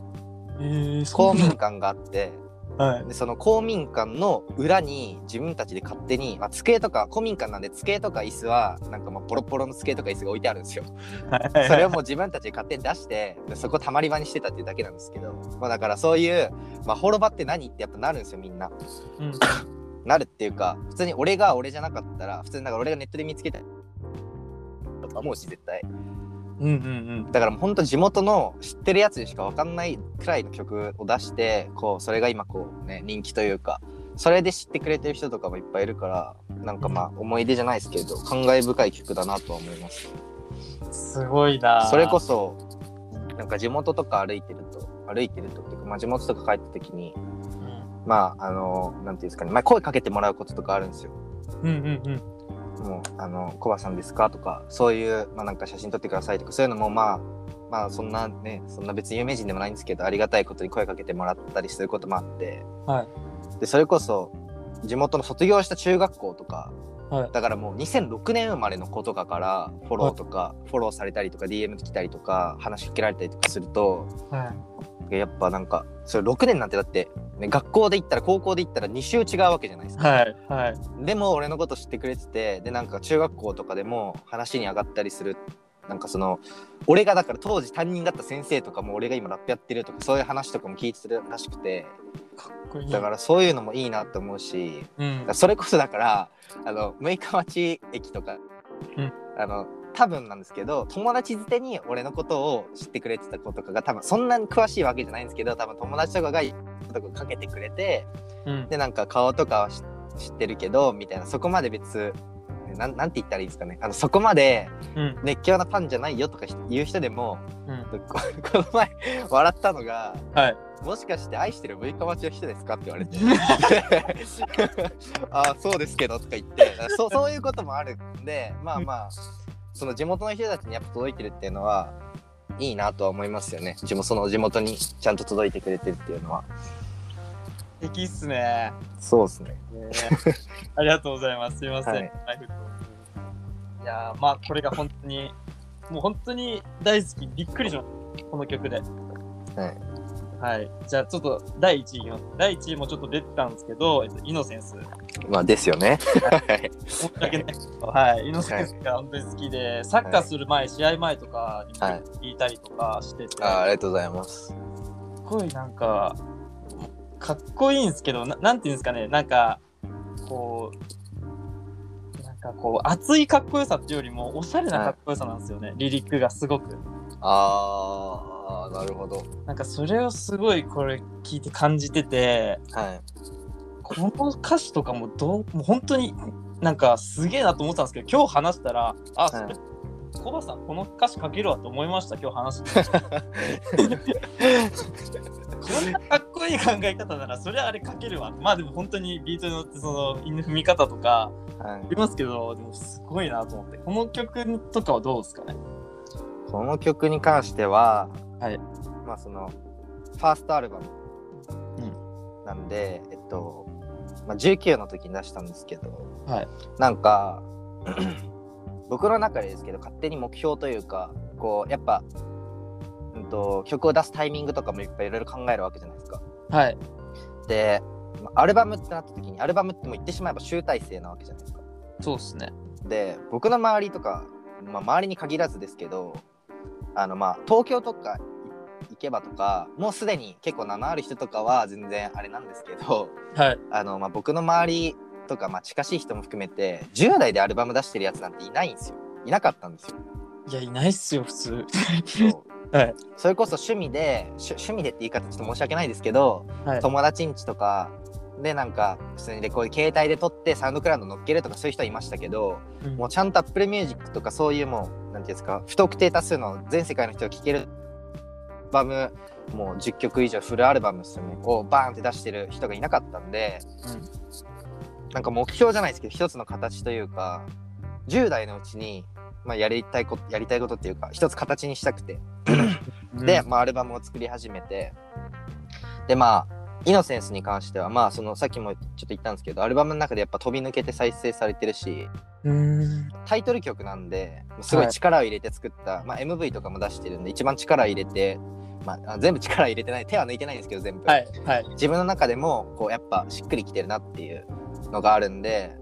えー、公民館があってはいでその公民館の裏に自分たちで勝手に、まあ、机とか公民館なんで机とか椅子はなんかまあポロポロの机とか椅子が置いてあるんですよ。はいそれをもう自分たちで勝手に出してでそこたまり場にしてたっていうだけなんですけど、まあ、だからそういう、まあ、ホロバって何ってやっぱなるんですよみんな。うんなるっていうか普通に俺が俺じゃなかったら普通になんか俺がネットで見つけたとか思うし絶対うんうんだからもうほんと地元の知ってるやつにしか分かんないくらいの曲を出してこうそれが今こうね人気というかそれで知ってくれてる人とかもいっぱいいるからなんかまあ思い出じゃないですけど感慨深い曲だなとは思います。うんすごいな。それこそなんか地元とか歩いてると歩いてるとっていうか、まあ、地元とか帰った時にうん。まああのなんていうんですかね、まあ、声かけてもらうこととかあるんですよ。うんうんうんもうあのコバさんですか？とかそういう、まあ、なんか写真撮ってくださいとかそういうのもまあまあそんなねそんな別に有名人でもないんですけどありがたいことに声かけてもらったりすることもあって。はい。でそれこそ地元の卒業した中学校とかはい。だからもう2006年生まれの子とかからフォローとか、フォローされたりとか DM 来たりとか話しかけられたりとかするとはいやっぱなんかそれ6年なんてだって、ね、学校で行ったら高校で行ったら2週違うわけじゃないですか。はいはい。でも俺のこと知ってくれててでなんか中学校とかでも話に上がったりするなんかその俺がだから当時担任だった先生とかも俺が今ラップやってるとかそういう話とかも聞いてるらしくてかっこいい。だからそういうのもいいなって思うしうん。それこそだからあの六日町駅とか、うん。あの多分なんですけど友達づてに俺のことを知ってくれてた子とかが多分そんなに詳しいわけじゃないんですけど多分友達とかがとかかけてくれてうん。でなんか顔とかは知知ってるけどみたいな。そこまで別なんなんて言ったらいいですかね。あのそこまでうん。熱狂なファンじゃないよとか言う人でもうん。こ この前笑ったのがはい「もしかして愛してる六日町の人ですか?」って言われて「ああそうですけど」とか言ってそうそういうこともあるんでまあまあその地元の人たちにやっぱ届いてるっていうのはいいなとは思いますよね。地元その地元にちゃんと届いてくれてるっていうのは。素敵っすね。そうですね。ねありがとうございます。すみません。ははい。い、いやーまあこれが本当にもう本当に大好き。びっくりしましたこの曲で。はいはい。じゃあちょっと第1位いきます。第1位もちょっと出てたんですけど、えっと、イノセンス。まあですよね。申し訳ないけど、はい。イノセンスが本当に好きで、サッカーする前、試合前とかに聞いたりとかしてて、あありがとうございます。すごいなんか、かっこいいんですけど、ななんていうんですかね、なんか、こう、なんかこう、熱いかっこよさっていうよりも、おしゃれなかっこよさなんですよね、リリックがすごく。ああなるほど。なんかそれをすごいこれ聞いて感じてて、はい。この歌詞とかもどうもう本当になんかすげえなと思ってたんですけど今日話したらあそれ、はい。コバさんこの歌詞書けるわと思いました今日話してこんなかっこいい考え方ならそれあれ書けるわ。まあでも本当にビートに乗ってその韻の踏み方とかはい。ありますけどでもすごいなと思って。この曲とかはどうですかね？この曲に関しては、はい。まあそのファーストアルバム。なんで、えっと、まあ、19の時に出したんですけど、はい。なんか 僕の中でですけど勝手に目標というかこうやっぱ、うん、と曲を出すタイミングとかもいっぱいいろいろ考えるわけじゃないですか。はい。で、まあアルバムってなった時にアルバムってもう言ってしまえば集大成なわけじゃないですか。そうですね。で僕の周りとか、まあ、周りに限らずですけどあのまあ東京とか行けばとかもうすでに結構名のある人とかは全然あれなんですけどはい。あの、まあ、僕の周りとか、まあ、近しい人も含めて10代でアルバム出してるやつなんていないんですよ。いなかったんですよ。いやいないっすよ普通。はい。それこそ趣味で趣趣味でって言い方ちょっと申し訳ないですけどはい。友達ん家とかでなんか普通にレコード携帯で撮ってサウンドクラウド乗っけるとかそういう人はいましたけどうん。もうちゃんと Apple Music とかそういうもうなんていうんですか不特定多数の全世界の人が聴けるアルバムもう10曲以上フルアルバムですよね。をバーンって出してる人がいなかったんで、なんか目標じゃないですけど一つの形というか10代のうちに、まあ、やりたいことやりたいことっていうか一つ形にしたくて。うん。で、まあ、アルバムを作り始めて。でまあイノセンスに関してはまあそのさっきもちょっと言ったんですけどアルバムの中でやっぱ飛び抜けて再生されてるしうん。タイトル曲なんですごい力を入れて作った、まあ、MV とかも出してるんで一番力入れて、まあ、あ全部力入れてない手は抜いてないんですけど全部、はいはい。自分の中でもこうやっぱしっくりきてるなっていうのがあるんで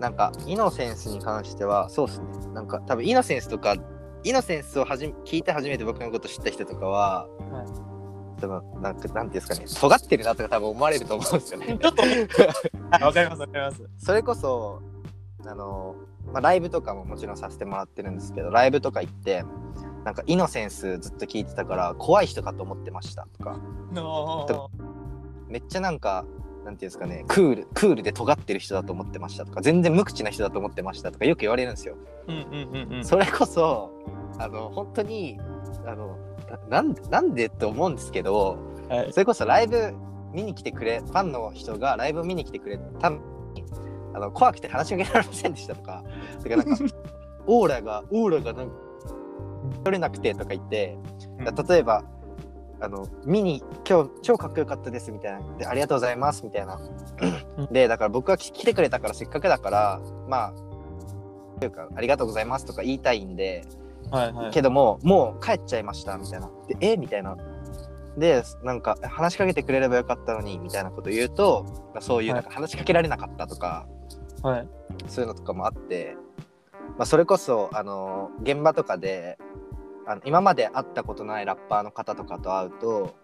なんかイノセンスに関してはそうですね。なんか多分イノセンスとかイノセンスをはじめ聞いて初めて僕のこと知った人とかは、はい多分なんかなんていうんですかね尖ってるなとか多分思われると思うんですよね。ちょっと。はいわかりますわかります。それこそあの、まあ、ライブとかももちろんさせてもらってるんですけどライブとか行ってなんかイノセンスずっと聞いてたから怖い人かと思ってましたとか。のめっちゃなんかなんていうんですかねクールクールで尖ってる人だと思ってましたとか。全然無口な人だと思ってましたとかよく言われるんですよ。うんうんうんうん。それこそあの本当にあのななんでなんでって思うんですけどはい。それこそライブ見に来てくれファンの人がライブ見に来てくれたのにあの怖くて話しかけられませんでしたとか てかなんかオーラがオーラがなんか取れなくてとか言って例えばあの見に今日超かっこよかったですみたいなでありがとうございますみたいな。でだから僕が来来てくれたからせっかくだからまあというかありがとうございますとか言いたいんではいはい。けどももう帰っちゃいましたみたいな。でえ？みたいな。でなんか話しかけてくれればよかったのにみたいなこと言うとそういうなんか話しかけられなかったとか、はい。そういうのとかもあって、まあ、それこそあの現場とかであの今まで会ったことないラッパーの方とかと会うと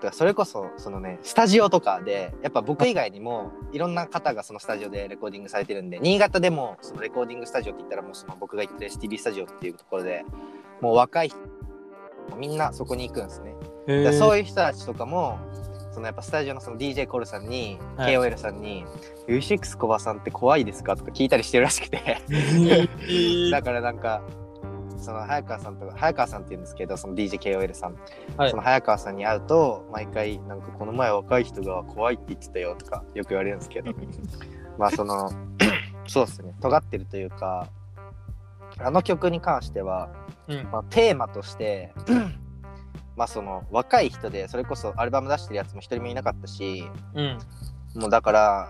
だそれこそそのねスタジオとかでやっぱ僕以外にもいろんな方がそのスタジオでレコーディングされてるんで新潟でもそのレコーディングスタジオって言ったらもうその僕が行ってる STB スタジオっていうところでもう若い人みんなそこに行くんですね。でそういう人たちとかもそのやっぱスタジオのその DJ コールさんに、はい KOL さんに「U6 コバさんって怖いですか?」とか聞いたりしてるらしくて だからなんかその早川さんとか早川さんって言うんですけどその DJKOL さん、はい。その早川さんに会うと毎回なんかこの前若い人が怖いって言ってたよとかよく言われるんですけど。まあその そうですね。尖ってるというかあの曲に関してはうん。まあ、テーマとして まあその若い人でそれこそアルバム出してるやつも一人もいなかったしうん。もうだから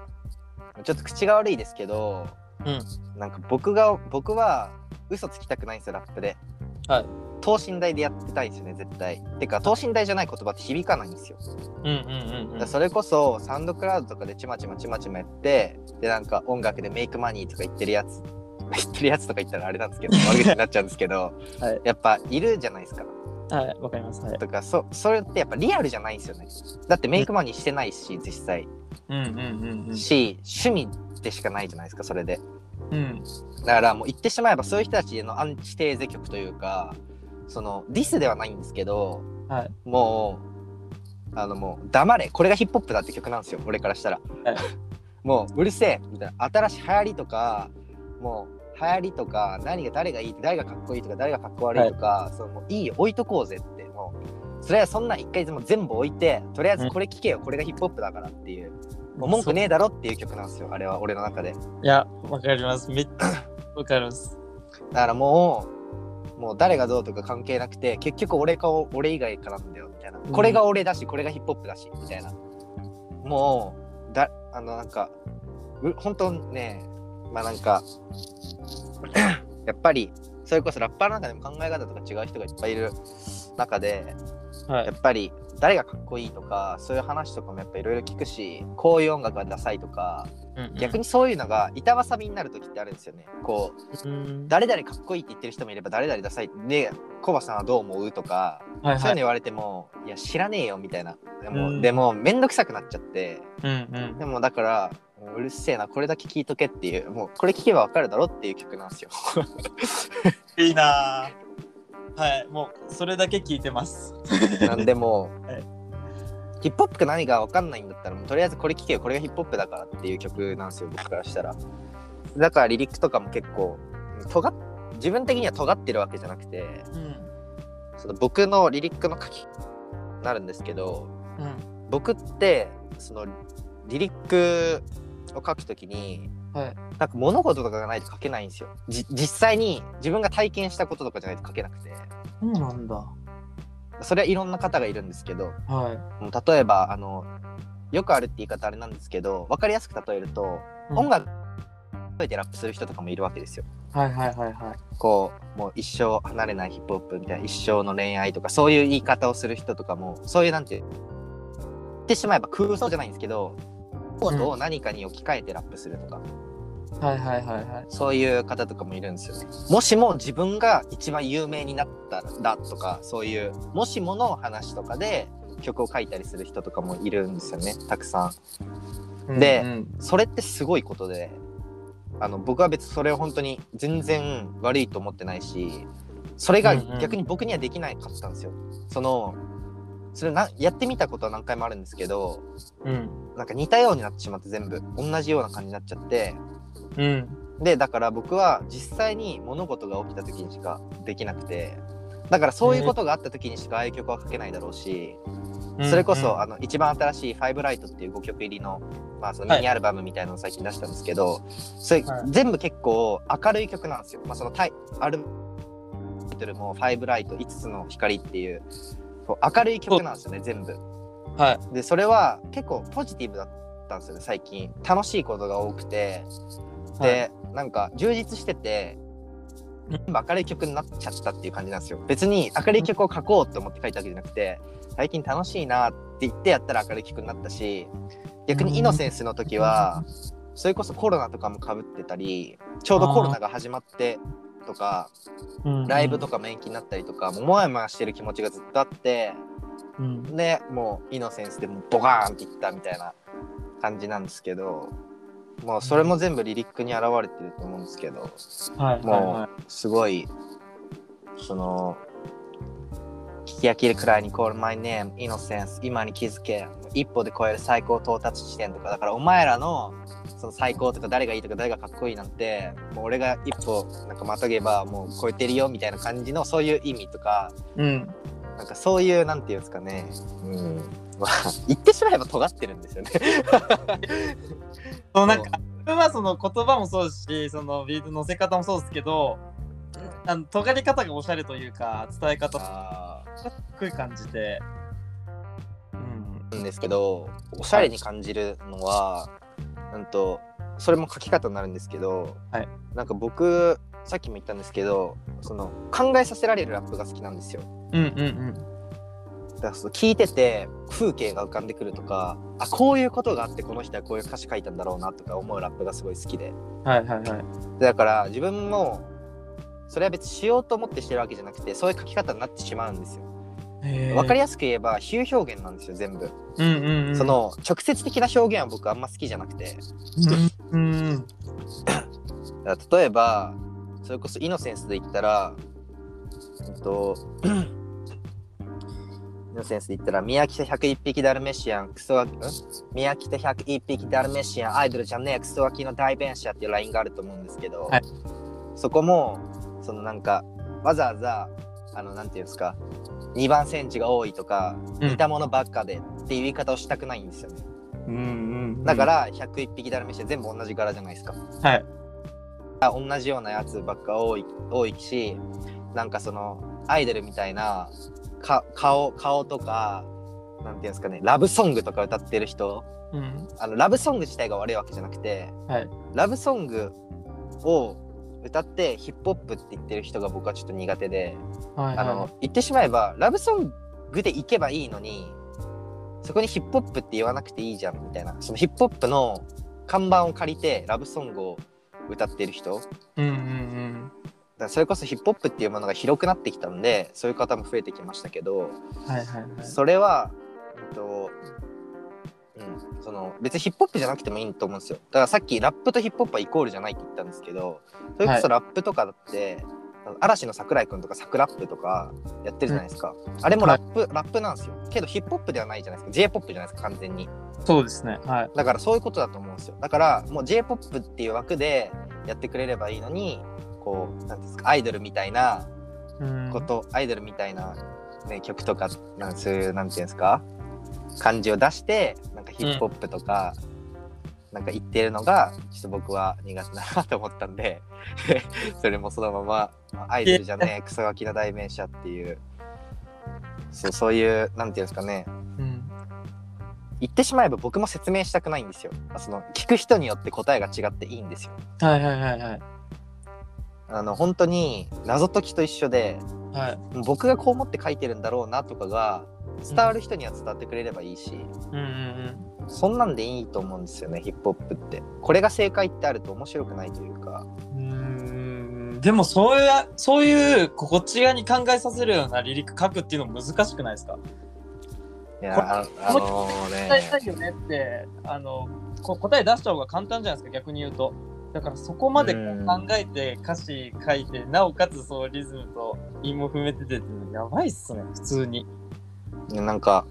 ちょっと口が悪いですけど、うんなんか僕が僕は嘘つきたくないんですよラップで。はい等身大でやってたいんですよね絶対てか等身大じゃない言葉って響かないんですようんうんうんうん。それこそサウンドクラウドとかでちまちまちまちまやってでなんか音楽でメイクマニーとか言ってるやつ 言ってるやつとか言ったらあれなんですけど 悪口になっちゃうんですけど、はいやっぱいるじゃないですかはい、わかります。はい。とかそそれってやっぱリアルじゃないんですよねだってメイクマニーしてないし実際うんうんうんうん。し趣味でしかないじゃないですかそれで。うん。だからもう言ってしまえばそういう人たちへのアンチテーゼ曲というかそのディスではないんですけどはい。もうあのもう黙れ。これがヒップホップだって曲なんですよ俺からしたら、はい。もううるせえみたいな。新しい流行りとかもう流行りとか何が誰がいい誰がかっこいいとか誰がかっこ悪いとか、そのもういいよ置いとこうぜって。もうそれはそんな一回でも全部置いてとりあえずこれ聴けよ、これがヒップホップだからっていうもう文句ねえだろっていう曲なんですよあれは俺の中でいや、わかります。めっちゃ わかります。だからもう、もう誰がどうとか関係なくて、結局俺か俺以外かなんだよみたいな。んこれが俺だし、これがヒップホップだし、みたいな。もう、だ、あのなんか、う本当ね、まあなんか、やっぱり、それこそラッパーの中でも考え方とか違う人がいっぱいいる中で、はいや。っぱり誰がかっこいいとか、そういう話とかもやっぱいろいろ聞くし、こういう音楽がダサいとか、逆に、にそういうのが板挟みになる時ってあるんですよね。こう、うん誰々かっこいいって言ってる人もいれば誰々ダサいでコバさんはどう思うとか、はいはい。そういうの言われてもいや知らねえよみたいなでも,、うんでもめんどくさくなっちゃってうんうん。でもだからもううるせえなこれだけ聞いとけっていうもうこれ聞けばわかるだろっていう曲なんですよ いいなぁはい、もうそれだけ聞いてます。なんでもう、はいヒップホップか何かわかんないんだったらもうとりあえずこれ聞けよこれがヒップホップだからっていう曲なんですよ僕からしたらだからリリックとかも結構尖っ自分的には尖ってるわけじゃなくてうん。その僕のリリックの書きになるんですけどうん。僕ってそのリリックを書くときにはい。なんか物事とかがないと書けないんですよじ実際に自分が体験したこととかじゃないと書けなくてそうなんだ。それはいろんな方がいるんですけどはい。もう例えばあのよくあるって言い方あれなんですけど分かりやすく例えると、うん音楽でラップする人とかもいるわけですよはいはいはいはい。こうもう一生離れないヒップホップみたいな一生の恋愛とかそういう言い方をする人とかもそういうなんて言ってしまえば空想じゃないんですけどことを何かに置き換えてラップするとか、はいはいはいはい。そういう方とかもいるんですよねもしも自分が一番有名になったらとかそういうもしもの話とかで曲を書いたりする人とかもいるんですよねたくさんでうんうんそれってすごいことであの僕は別にそれを本当に全然悪いと思ってないしそれがうんうん逆に僕にはできなかったんですよ。そのそれなやってみたことは何回もあるんですけどうん。なんか似たようになってしまって全部同じような感じになっちゃってうん。でだから僕は実際に物事が起きた時にしかできなくてだからそういうことがあった時にしかああいう曲は書けないだろうし、それこそ、うんあの一番新しい「ファイブライトっていう5曲入りの,、まあそのミニアルバムみたいなのを最近出したんですけど、それ、はい全部結構明るい曲なんですよ。まあ、そのタイアルタイトルも「ファイブライト5つの光」っていう明るい曲なんですよね全部。はい。でそれは結構ポジティブだったんですよね最近。楽しいことが多くてで、なんか充実してて明るい曲になっちゃったっていう感じなんですよ。別に明るい曲を書こうって思って書いたわけじゃなくて最近楽しいなって言ってやったら明るい曲になったし逆にイノセンスの時はそれこそコロナとかもかぶってたりちょうどコロナが始まってとかうんライブとかも延期になったりとかもうもやもやしてる気持ちがずっとあってうん。でもうイノセンスでもうボカーンっていったみたいな感じなんですけどもうそれも全部リリックに表れてると思うんですけどはいはいもはうすごいその聞き飽きるくらいに Call my name innocence 今に気づけ一歩で超える最高到達地点とかだからお前らのその最高とか誰がいいとか誰がかっこいいなんてもう俺が一歩なんかまたげばもう超えてるよみたいな感じのそういう意味とかい。うん。なんかそういうなんていうんですかねうんまあ 言ってしまえば尖ってるんですよねそうなんか、まあその言葉もそうですし、そのビートの乗せ方もそうですけど、あの尖り方がおしゃれというか、伝え方あかっこいい感じで。うん。ですけどおしゃれに感じるのは、なんとそれも書き方になるんですけど、はいなんか僕さっきも言ったんですけどその考えさせられるラップが好きなんですようんうんうん。だから聞いてて風景が浮かんでくるとかあこういうことがあってこの人はこういう歌詞書いたんだろうなとか思うラップがすごい好きではいはいはい。だから自分もそれは別にしようと思ってしてるわけじゃなくてそういう書き方になってしまうんですよわかりややすく言えば比喩表現なんですよ全部、うんうんうん。そ、の直接的な表現は僕あんま好きじゃなくてうんうん。例えばそれこそイノセンスで言ったらえっとイノセンスで言ったら宮北101匹ダルメシアンクソワん？宮北101匹ダルメシアンアイドルじゃねえクソワキの代弁者っていうラインがあると思うんですけど、はい。そこもそのなんかわざわざあのなんていうんですか2番センチが多いとかうん。似たものばっかでっていう言い方をしたくないんですよね、うんうん。だか、ら101匹ダルメシアン全部同じ柄じゃないですか。はい。あ同じようなやつばっか多い多いしなんかそのアイドルみたいなか顔顔とかなんていうんですかねラブソングとか歌ってる人うん。あのラブソング自体が悪いわけじゃなくてはい。ラブソングを歌ってヒップホップって言ってる人が僕はちょっと苦手で、はい。あの言ってしまえばラブソングでいけばいいのにそこにヒップホップって言わなくていいじゃんみたいなそのヒップホップの看板を借りてラブソングを歌ってる人うんうんうん。だそれこそヒップホップっていうものが広くなってきたんでそういう方も増えてきましたけど、はいはいはい。それは、えっとうん、その別にヒップホップじゃなくてもいいと思うんですよ。だからさっきラップとヒップホップはイコールじゃないって言ったんですけどそれこそラップとかだって、あの嵐の桜井くんとかサクラップとかやってるじゃないですか、あれもラップ、ラップなんですよ。けどヒップホップではないじゃないですか。J p o p じゃないですか完全に。そうですね。はい。だからそういうことだと思うんですよ。だからもう j p o p っていう枠でやってくれればいいのにこうなんていうんですかアイドルみたいなうん。こと、アイドルみたいな、ね、曲とかなんそういうなんていうんですか感じを出してなんかヒップホップとか、なんか言ってるのがちょっと僕は苦手だなと思ったんで それもそのままアイドルじゃねえクソガキの代名詞っていうそうそういうなんていうんですかねうん。言ってしまえば僕も説明したくないんですよ。その聞く人によって答えが違っていいんですよ。はいはいはいはい。あの本当に謎解きと一緒ではい。僕がこう思って書いてるんだろうなとかが伝わる人には伝わってくれればいいし、うんうんそんなんでいいと思うんですよねヒップホップって。これが正解ってあると面白くないというか。うん。うーん。でもそういうそういうこっち側に考えさせるようなリリック書くっていうの難しくないですか？いやああの伝えねたいよねってあのこ答え出した方が簡単じゃないですか逆に言うとだからそこまで考えて歌詞書いてなおかつそうリズムと韻も踏めててやばいっすね普通に。なんか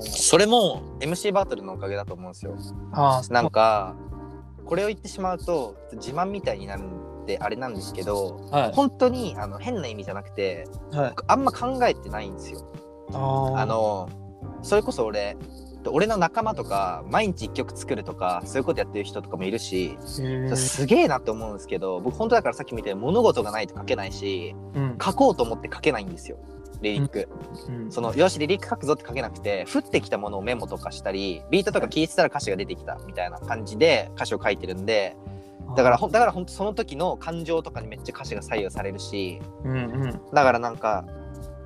それも MC バトルのおかげだと思うんですよ。なんかこれを言ってしまうと自慢みたいになるんであれなんですけどはい。本当にあの変な意味じゃなくてはい。僕あんま考えてないんですよ。ああのそれこそ俺俺の仲間とか毎日一曲作るとかそういうことやってる人とかもいるし、のすげえなって思うんですけど僕本当だからさっきみたいに物事がないと書けないしうん。書こうと思って書けないんですよリリック、うん。そのよしリリック書くぞって書けなくて降ってきたものをメモとかしたりビートとか聞いてたら歌詞が出てきたみたいな感じで歌詞を書いてるんでだからほんだから本当その時の感情とかにめっちゃ歌詞が左右されるしうんうん。だからなんか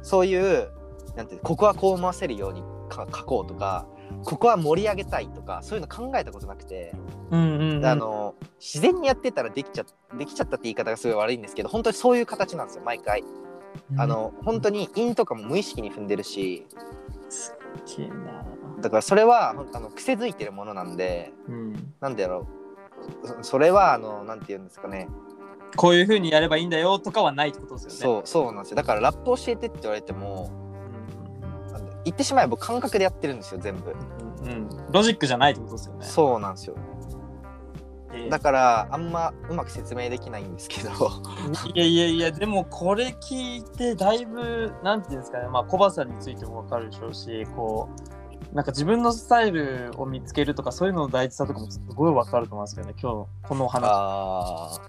そういうなんてここはこう思わせるようにか書こうとかここは盛り上げたいとかそういうの考えたことなくて、うんうんうん。であの自然にやってたらできちゃできちゃったって言い方がすごい悪いんですけど本当にそういう形なんですよ毎回、あの本当に韻とかも無意識に踏んでるし。だからそれはあの癖づいてるものなんでうん。なんだろう。そそれはあのなんて言うんですかね。こういう風にやればいいんだよとかはないってことですよね。そうそうなんですよ。だからラップ教えてって言われても言ってしまえば感覚でやってるんですよ全部。うん。うんロジックじゃないってことですよね。そうなんですよ。えー。だからあんまうまく説明できないんですけど。いやいやいや、でもこれ聞いて、だいぶ、なんていうんですかね、まあ、コバさんについてもわかるでしょうし、こう、なんか自分のスタイルを見つけるとか、そういうのの大事さとかもすごいわかると思いますけどね、今日のこのお話。ああ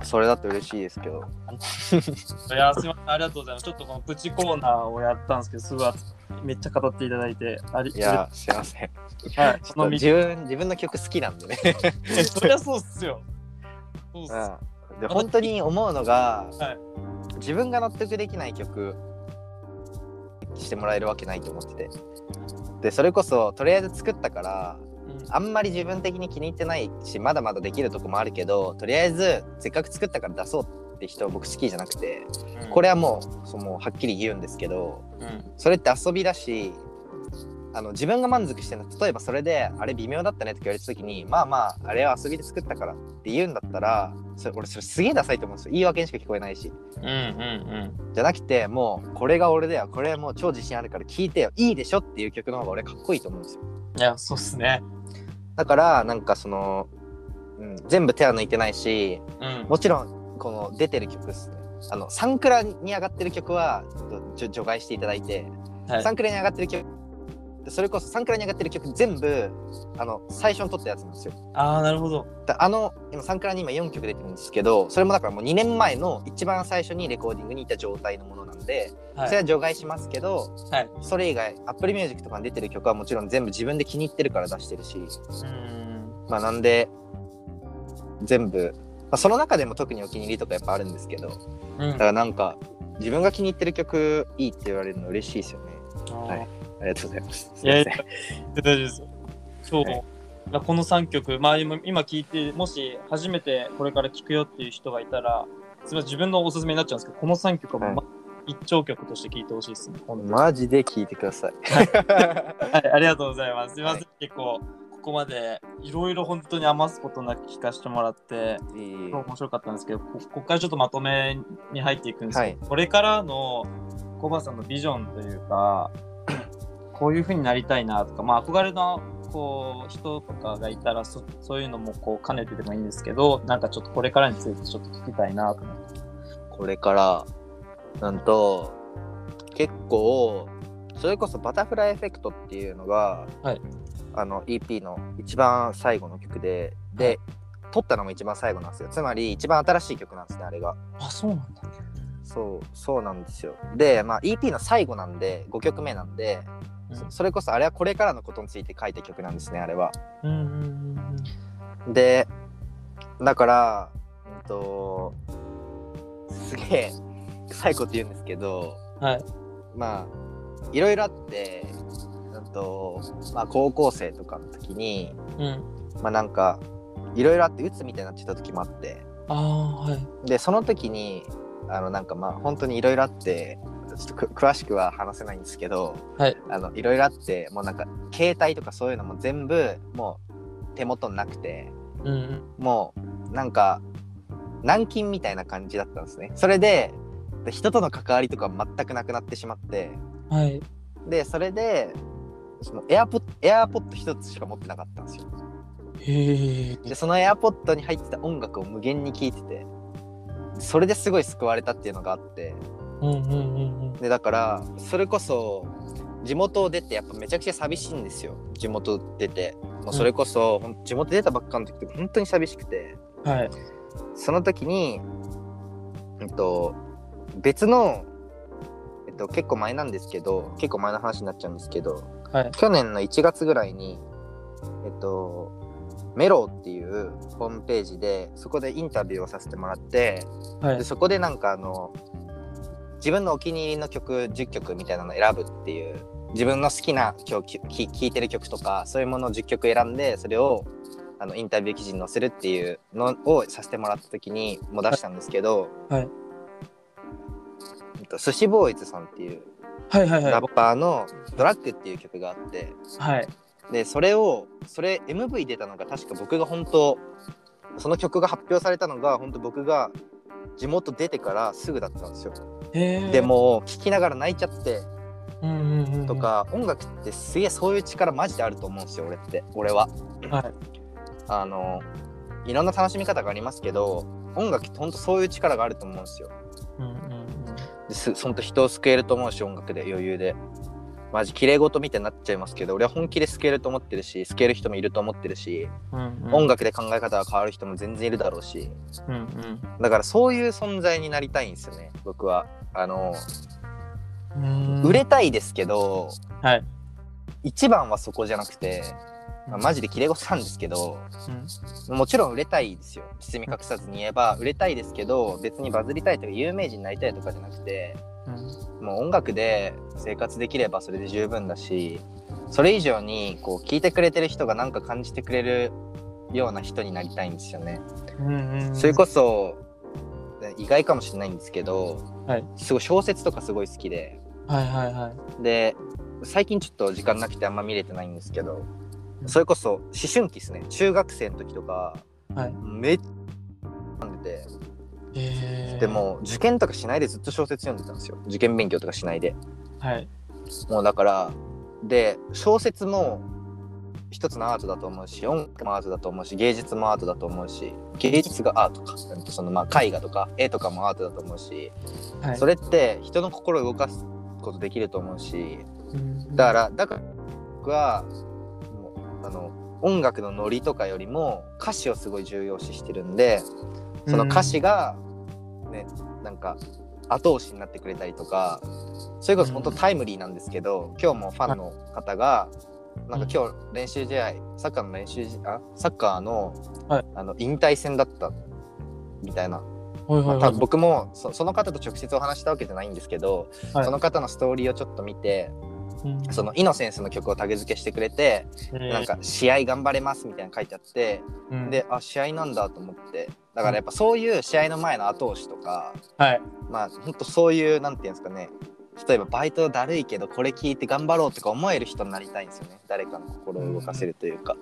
そそれだと嬉しいですけど。いや、すみません、ありがとうございます。ちょっとこのプチコーナーをやったんですけど、すごいめっちゃ語っていただいて、ありいやすいません。はい、ちょっと自分自分の曲好きなんでね。えそりゃそうっすよ。そうっす。うん。で本当に思うのが、はい。自分が納得できない曲してもらえるわけないと思ってて。でそれこそとりあえず作ったからあんまり自分的に気に入ってないしまだまだできるとこもあるけどとりあえずせっかく作ったから出そうって人僕好きじゃなくてうん。これはもうそのはっきり言うんですけどうん。それって遊びだしあの自分が満足してるの。例えばそれであれ微妙だったねって言われた時にまあまああれは遊びで作ったからって言うんだったらそれ俺それすげえダサいと思うんですよ。言い訳にしか聞こえないし。うんうんじゃなくてもうこれが俺だよ。これもう超自信あるから聴いてよ。いいでしょっていう曲の方が俺かっこいいと思うんですよ。うんいやそうっすねだからなんかその、うん、全部手は抜いてないしうん。もちろんこの出てる曲ですね。あのサンクラに上がってる曲はちょ除外していただいて、はい。サンクラに上がってる曲でそれこそサンクラに上がってる曲全部あの最初に撮ったやつなんですよ。ああなるほど。だあの今サンクラに今4曲出てるんですけどそれもだからもう2年前の一番最初にレコーディングにいた状態のものなんで、はい。それは除外しますけどはい。それ以外 Apple Music とかに出てる曲はもちろん全部自分で気に入ってるから出してるし。うん。まあなんで全部、まあ、その中でも特にお気に入りとかやっぱあるんですけどうん。だからなんか自分が気に入ってる曲いいって言われるの嬉しいですよね。はい。ありがとうございます。すいやいいません。大丈夫ですよ。そう、はい。まあこの3曲、まあ今今聞いて、もし初めてこれから聴くよっていう人がいたら、すみません、自分のおすすめになっちゃうんですけど、この3曲は一丁曲として聴いてほしいですね。マジで聞いてください。はい、ありがとうございます。すみません、は結構、ここまでいろいろ本当に余すことなく聞かせてもらって、いいいい面白かったんですけど、こここからちょっとまとめに入っていくんですけど、はこれからのコバさんのビジョンというか、こういう風になりたいなとか、まあ、憧れのこう人とかがいたらそ、そういうのもこう兼ねてでもいいんですけど、なんかちょっとこれからについてちょっと聞きたいなと思って。これからなんと結構それこそ「バタフライエフェクト」っていうのが、はい。あの EP の一番最後の曲でで、はい。撮ったのも一番最後なんですよ。つまり一番新しい曲なんですねあれが。あ、そうなんだ。そうそうなんですよ。で、まあ、EP の最後なんで5曲目なんで、そそれこそあれはこれからのことについて書いた曲なんですねあれは。うんうんうんうん。でだからうんとすげえ臭いこと言うんですけどはい。まあいろいろあってうんと、まあ、高校生とかの時にうん。まあなんかいろいろあって鬱みたいになっちゃった時もあってああ、はい。でその時にあのなんかまあ本当にいろいろあってちょっとく詳しくは話せないんですけど、はいあのいろいろあってもうなんか携帯とかそういうのも全部もう手元になくてうんうん。もうなんか軟禁みたいな感じだったんですねそれで人との関わりとか全くなくなってしまってはい。でそれでそのエアポッエアポッド一つしか持ってなかったんですよへえ。でそのエアポッドに入ってた音楽を無限に聴いててそれですごい救われたっていうのがあってうんうんうんうん。でだからそれこそ地元を出てやっぱめちゃくちゃ寂しいんですよ地元出てもうそれこそ、ほん地元出たばっかの時って本当に寂しくてはい。その時に、えっと、別の、えっと、結構前なんですけど結構前の話になっちゃうんですけどはい。去年の1月ぐらいにえっとメローっていうホームページでそこでインタビューをさせてもらってはいで。そこでなんかあの自分のお気に入りの曲10曲みたいなのを選ぶっていう自分の好きな今日聴いてる曲とかそういうものを10曲選んでそれをあのインタビュー記事に載せるっていうのをさせてもらった時にも出したんですけど、はいえっと寿司ボーイズさんっていうはいはいはい。ラッパーの「ドラッグ」っていう曲があってはい。でそれをそれ MV 出たのが確か僕が本当その曲が発表されたのが本当僕が地元出てからすぐだったんですよ。で、も聴きながら泣いちゃって。と。か、音楽ってすげえそういう力マジであると思うんですよ俺って俺は。はい。あのいろんな楽しみ方がありますけど音楽ってほんとそういう力があると思うんですよ。うんうんうん。ですほんと人を救えると思うし音楽で余裕で。マジ綺麗事みたいになっちゃいますけど俺は本気で救えると思ってるし救える人もいると思ってるし、うんうん音楽で考え方が変わる人も全然いるだろうしうんだからそういう存在になりたいんですよね僕は。あのうん。売れたいですけど、はい。一番はそこじゃなくてまあ、マジで切れ事なんですけどうん。もちろん売れたいですよ。包み隠さずに言えば売れたいですけど別にバズりたいとか有名人になりたいとかじゃなくてうん。もう音楽で生活できればそれで十分だしそれ以上にこう聞いてくれてる人がなんか感じてくれるような人になりたいんですよね。うんうんそれこそ意外かもしれないんですけど、はい。すごい小説とかすごい好きで。はいはいはい。で最近ちょっと時間なくてあんま見れてないんですけどうんそれこそ思春期ですね。中学生の時とかはい。めっちゃ読んでて。えー。でも受験とかしないでずっと小説読んでたんですよ。受験勉強とかしないで。はい。もうだからで小説も一つのアートだと思うし音楽もアートだと思うし芸術もアートだと思うし芸術がアートか。そのまあ絵画とか絵とかもアートだと思うしはい。それって人の心を動かすことできると思うしうん。だからだから僕はあの音楽のノリとかよりも歌詞をすごい重要視してるんでその歌詞がねなんか後押しになってくれたりとかそれこそ本当タイムリーなんですけど今日もファンの方がなんか今日練習試合サッカーの練習試あサッカーの,、はい。あの引退戦だったみたいな。ま僕もそその方と直接お話したわけじゃないんですけど、はい。その方のストーリーをちょっと見てうんそのイノセンスの曲をタグ付けしてくれて、えーなんか試合頑張れますみたいなの書いてあって、うん。であ試合なんだと思って。だからやっぱそういう試合の前の後押しとかはい。まあほんとそういうなんていうんですかね。例えばバイトだるいけどこれ聞いて頑張ろうとか思える人になりたいんですよね。誰かの心を動かせるというか、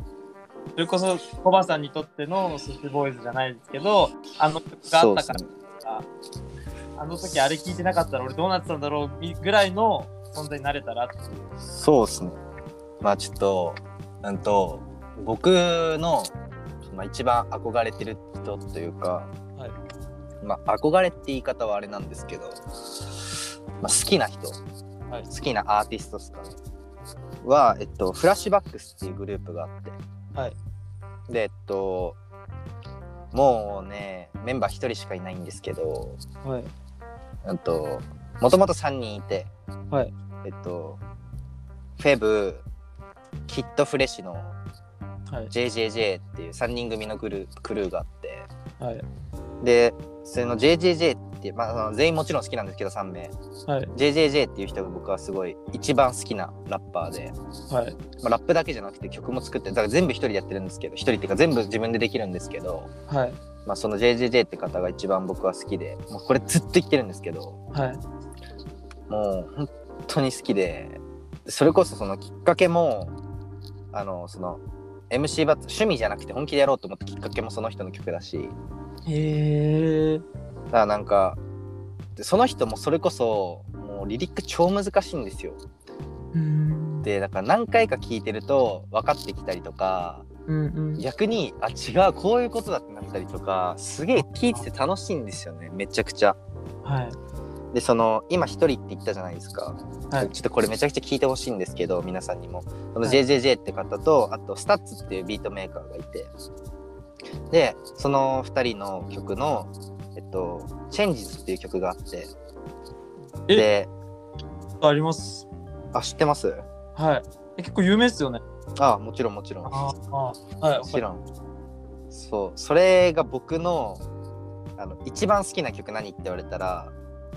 それこそコバさんにとってのスシボーイズじゃないですけどあの曲があったからね。あの時あれ聞いてなかったら俺どうなってたんだろうぐらいの存在になれたらってそうですね。まあちょっとうんと僕の、まあ、一番憧れてる人というか、はい。まあ憧れって言い方はあれなんですけど、まあ、好きな人。はい。好きなアーティストですかね。は、えっと、フラッシュバックスっていうグループがあって、はい。でえっともうねメンバー1人しかいないんですけどはい。うんともともと3人いて、はいえっとフェブキッドフレッシュのはい。JJJ っていう3人組のグルークルーがあって。はい。でその JJJ って、まああの、全員もちろん好きなんですけど3名。はい。JJJ っていう人が僕はすごい一番好きなラッパーで、はい。まあ、ラップだけじゃなくて曲も作ってだから全部一人でやってるんですけど一人っていうか全部自分でできるんですけど、はい。まあ、その JJJ って方が一番僕は好きでもうこれずっと言ってるんですけどはい。もう本当に好きでそれこそそのきっかけもあのその MC バッツ趣味じゃなくて本気でやろうと思ったきっかけもその人の曲だし。へえだからなんかでその人もそれこそもうリリック超難しいんですよ。うん。でだから何回か聞いてると分かってきたりとかうんうん。逆にあ違うこういうことだってなったりとかすげえ聞いてて楽しいんですよねめちゃくちゃ。はいでその今一人って言ったじゃないですか、はい。ちょっとこれめちゃくちゃ聞いてほしいんですけど皆さんにも。そのはい。JJJ って方と、あと STUTS っていうビートメーカーがいて。でその2人の曲のえっと「Changes」っていう曲があって。え？であります。あ知ってます？はい。え結構有名っすよね。あもちろんもちろん。ああはいもちろん。そう。それが僕のあの一番好きな曲何って言われたら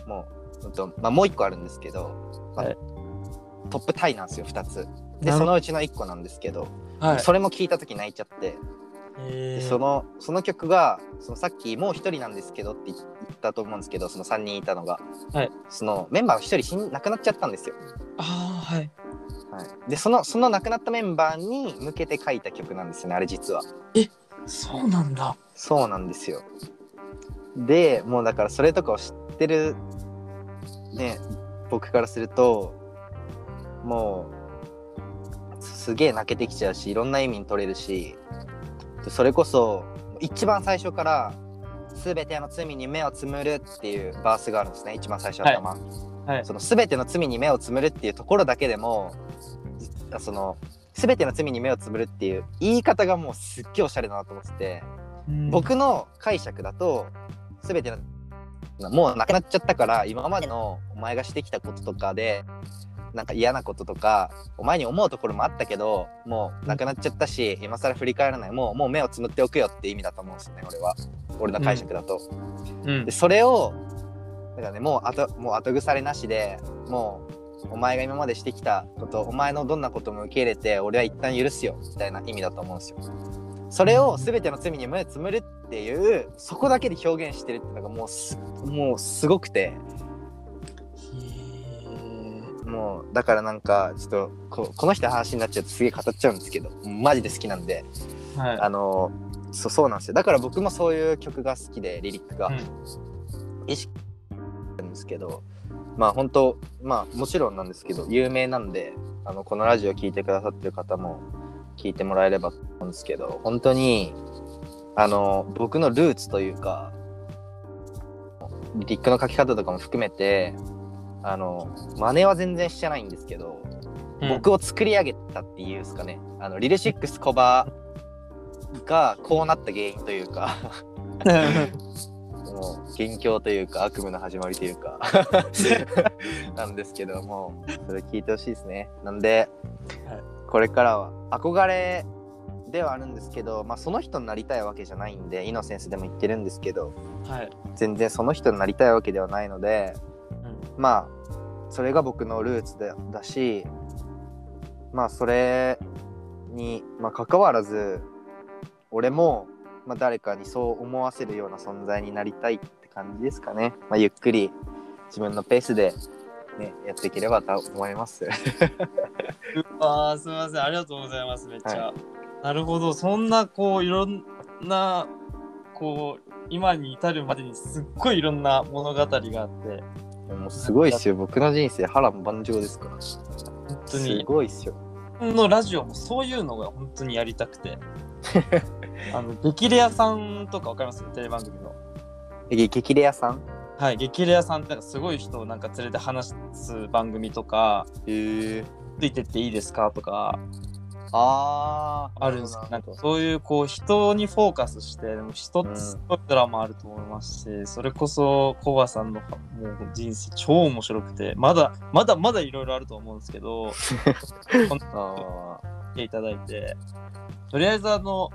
もう、うんとまあ、もう一個あるんですけど、まあはい。トップタイなんですよ2つ。でそのうちの1個なんですけど、はい。それも聞いた時泣いちゃって、へー。でそのその曲がそのさっきもう1人なんですけどって言ったと思うんですけどその3人いたのが、はい。そのメンバーが1人死ん亡くなっちゃったんですよ、ああはい。はい、でそのその亡くなったメンバーに向けて書いた曲なんですよねあれ実は。そうなんだ。そうなんですよ。でもうだからそれとかを知ってるね僕からするともうすげえ泣けてきちゃうしいろんな意味に取れるしでそれこそ一番最初から「全ての罪に目をつむる」っていうバースがあるんですね一番最初頭。はいその全ての罪に目をつむるっていうところだけでもじその全ての罪に目をつむるっていう言い方がもうすっげえおしゃれだなと思ってて。うん僕の解釈だと全てのもうなくなっちゃったから今までのお前がしてきたこととかでなんか嫌なこととかお前に思うところもあったけどもうなくなっちゃったし今更振り返らないもうもう目をつむっておくよって意味だと思うんですよね俺は俺の解釈だと。うんでそれをだからねもう後もう後腐れなしでもうお前が今までしてきたことお前のどんなことも受け入れて俺は一旦許すよみたいな意味だと思うんですよ。それを全ての罪に目をつむるっていうそこだけで表現してるっていうのがもうすもうすごくて。もうだからなんかちょっとここの人の話になっちゃうとすげえ語っちゃうんですけどマジで好きなんで。はい。あのそうそうなんですよ。だから僕もそういう曲が好きでリリックが。うん意識るんですけどまあ本当まあもちろんなんですけど有名なんであのこのラジオ聴いてくださってる方も聞いてもらえればと思うんですけど本当にあの僕のルーツというかリリックの書き方とかも含めてあの真似は全然してないんですけど、うん。僕を作り上げたっていうんですかね。あのリルシックスコバがこうなった原因というか もう元凶というか悪夢の始まりというか なんですけどもそれ聞いてほしいですね。なんで、はいこれからは憧れではあるんですけど、まあ、その人になりたいわけじゃないんでイノセンスでも言ってるんですけどはい。全然その人になりたいわけではないのでうん。まあそれが僕のルーツでだしまあそれに、まあ、関わらず俺も、まあ、誰かにそう思わせるような存在になりたいって感じですかね、まあ、ゆっくり自分のペースで、ね、やっていければと思います。うわーすみません。ありがとうございますめっちゃ、はなるほど。そんなこういろんなこう今に至るまでにすっごいいろんな物語があって。もうすごいっすよ。僕の人生波乱万丈ですから。す本当に。ごいっすよ。このラジオもそういうのが本当にやりたくて。あの激レアさんとかわかります？テレビ番組の。え激レアさん？はい激レアさんってなんかすごい人をなんか連れて話す番組とかへえついてっていいですかとかあーあるんですけど。なんかそういうこう人にフォーカスしてでも人ってすごいドラマあると思いますし、それこそコバさんのもう人生超面白くてまだまだまだいろいろあると思うんですけど 本当あ来ていただいてとりあえずあの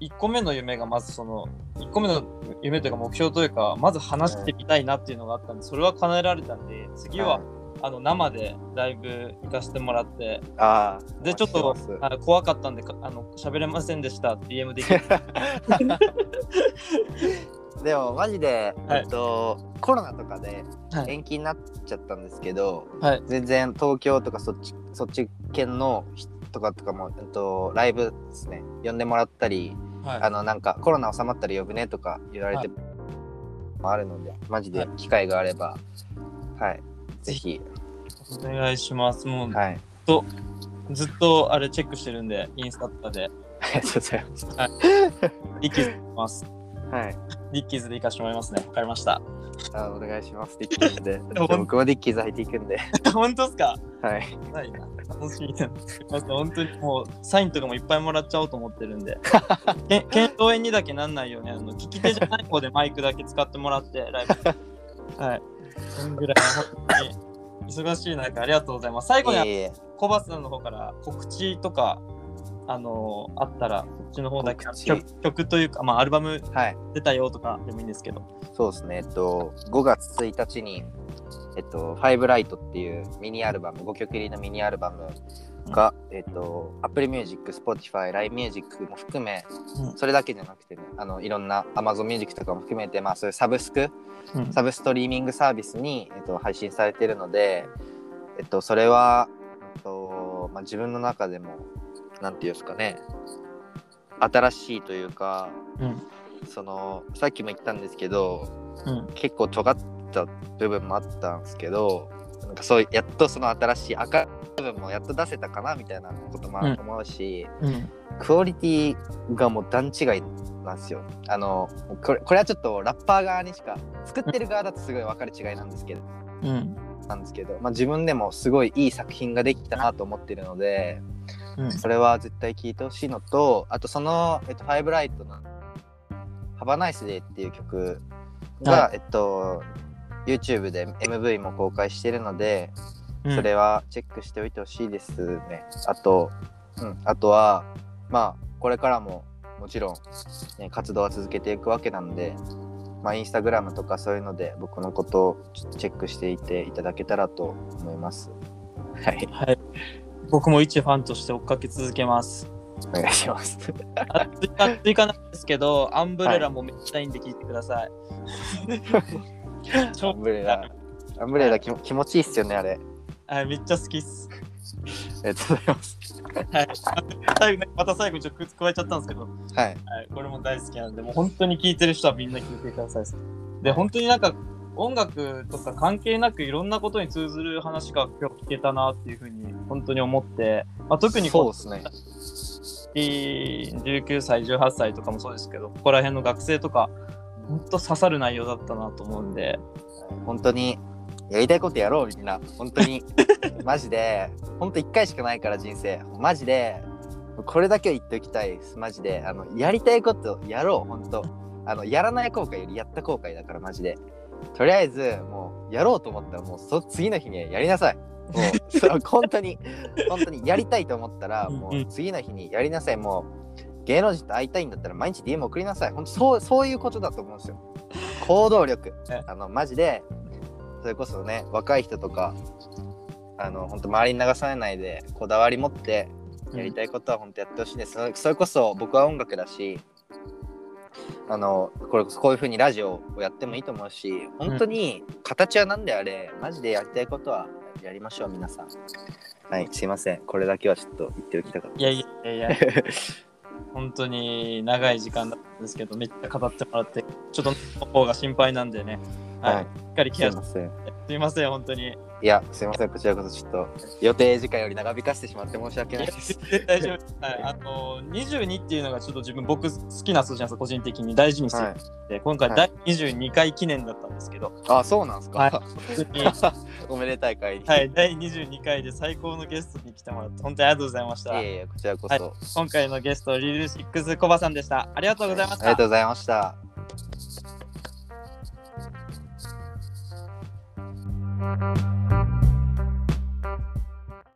1個目の夢がまずその1個目の夢というか目標というかまず話してみたいなっていうのがあったんでそれは叶えられたんで次ーは、あの生でライブ行かせてもらってあーでちょっとあ怖かったんでかあの喋れませんでした DM で でもマジで、はい。えっとコロナとかではい。延期になっちゃったんですけど、はい。全然東京とかそっちそっち県の人とかとかも、えっと、ライブですね呼んでもらったり、はい。あのなんかコロナ収まったら呼ぶねとか言われてもあるので、マジで機会があればはい。ぜひ。お願いします。もうはい。ずっとあれチェックしてるんでインスタとかで。ありがとうございます。リッキーズで行きます。はい。ディッキーズで行かしてもらいますね。わかりました。あお願いします。ディッキーズで。僕もディッキーズ入っていくんで。本当ですか？はい。ないな楽しみだなんか本当にもうサインとかもいっぱいもらっちゃおうと思ってるんで。け腱鞘炎にだけなんないようにあの聞き手じゃない方でマイクだけ使ってもらって ライブ。はい。そんぐらい本当に忙しい中ありがとうございます。最後にいえいえ。コバさんの方から告知とかあのあったらこっちの方だけ曲曲というか、まあ、アルバムはい。出たよとかでもいいんですけど。そうですね、えっと、5月1日に、えっと、ファイブライトっていうミニアルバム、5曲入りのミニアルバムが、えっと、Apple Music、Spotify、LINE Music も含め、うん。それだけじゃなくてね、あのいろんな Amazon Music とかも含めて、まあ、そういうサブスク、うん。サブストリーミングサービスに、えっと、配信されているので、えっと、それは、えっとまあ、自分の中でも、なんていうんですかね、新しいというか、うん。そのさっきも言ったんですけどうん。結構尖った部分もあったんですけどなんかそうやっとその新しい赤い部分もやっと出せたかなみたいなこともうん思うし、うんクオリティがもう段違いなんですよ。あのこれこれはちょっとラッパー側にしか作ってる側だとすごい分かる違いなんですけど。うんなんですけど、まあ、自分でもすごいいい作品ができたなと思ってるのでうん。それは絶対聴いてほしいのとあとその、えっと、ファイブライトの「ハバナイスデー」っていう曲が、はえっと YouTube で MV も公開してるのでうんそれはチェックしておいてほしいですね。あと、うん、あとは、まあ、これからももちろん、ね、活動は続けていくわけなんで、まあ、インスタグラムとかそういうので僕のことをちょっとチェックしていていただけたらと思います。はい、はい。僕も一ファンとして追っかけ続けます。お願いします。あ追加追加なんですけど、アンブレラもめっちゃいいんで聞いてください。アンブレラ、アンブレラ気気持ちいいっすよね、あれ。はい、めっちゃ好きっす。ありがとうございます。はい、最後また最後にちょっと加えちゃったんですけど、はい。はい、これも大好きなんで、もう本当に聞いてる人はみんな聞いてください。で、本当になんか音楽とか関係なくいろんなことに通ずる話が今日聞けたなっていうふうに本当に思って、まあ、特にそうですね。19歳、18歳とかもそうですけど、ここら辺の学生とか、本当刺さる内容だったなと思うんで、本当にやりたいことやろうみんな。本当に。マジで。本当一回しかないから人生。マジで。これだけは言っておきたいです。マジで。あのやりたいことやろう。本当。あのやらない後悔よりやった後悔だからマジで。とりあえずもうやろうと思ったらもうそ次の日にやりなさい。もう 本当に。本当にやりたいと思ったらもう次の日にやりなさい。もう芸能人と会いたいんだったら毎日 DM 送りなさい。本当そうそういうことだと思うんですよ。行動力。ねあのマジでそれこそね若い人とかあの本当周りに流されないでこだわり持ってやりたいことは本当やってほしいです、それそれこそ僕は音楽だしあのこれこういう風にラジオをやってもいいと思うし本当に形は何であれマジでやりたいことはやりましょう皆さん。はいすいません。これだけはちょっと言っておきたかったいやいやいや、本当に長い時間だったんですけど、めっちゃ語ってもらって、ちょっとの方が心配なんでね、はい、はい。しっかりケすアして、すいません、本当に。いやすいませんこちらこそちょっと予定時間より長引かせてしまって申し訳ないです。大丈夫。はい、あの22っていうのがちょっと自分僕好きな数字なんです個人的に大事にして。はい。て、今回はい。第22回記念だったんですけど、あそうなんですか、はい。おめでたい会に、はい、第22回で最高のゲストに来てもらって本当にありがとうございました。いえいえこちらこそ、はい。今回のゲストリルシックスコバさんでした。ありがとうございました。ありがとうございました。「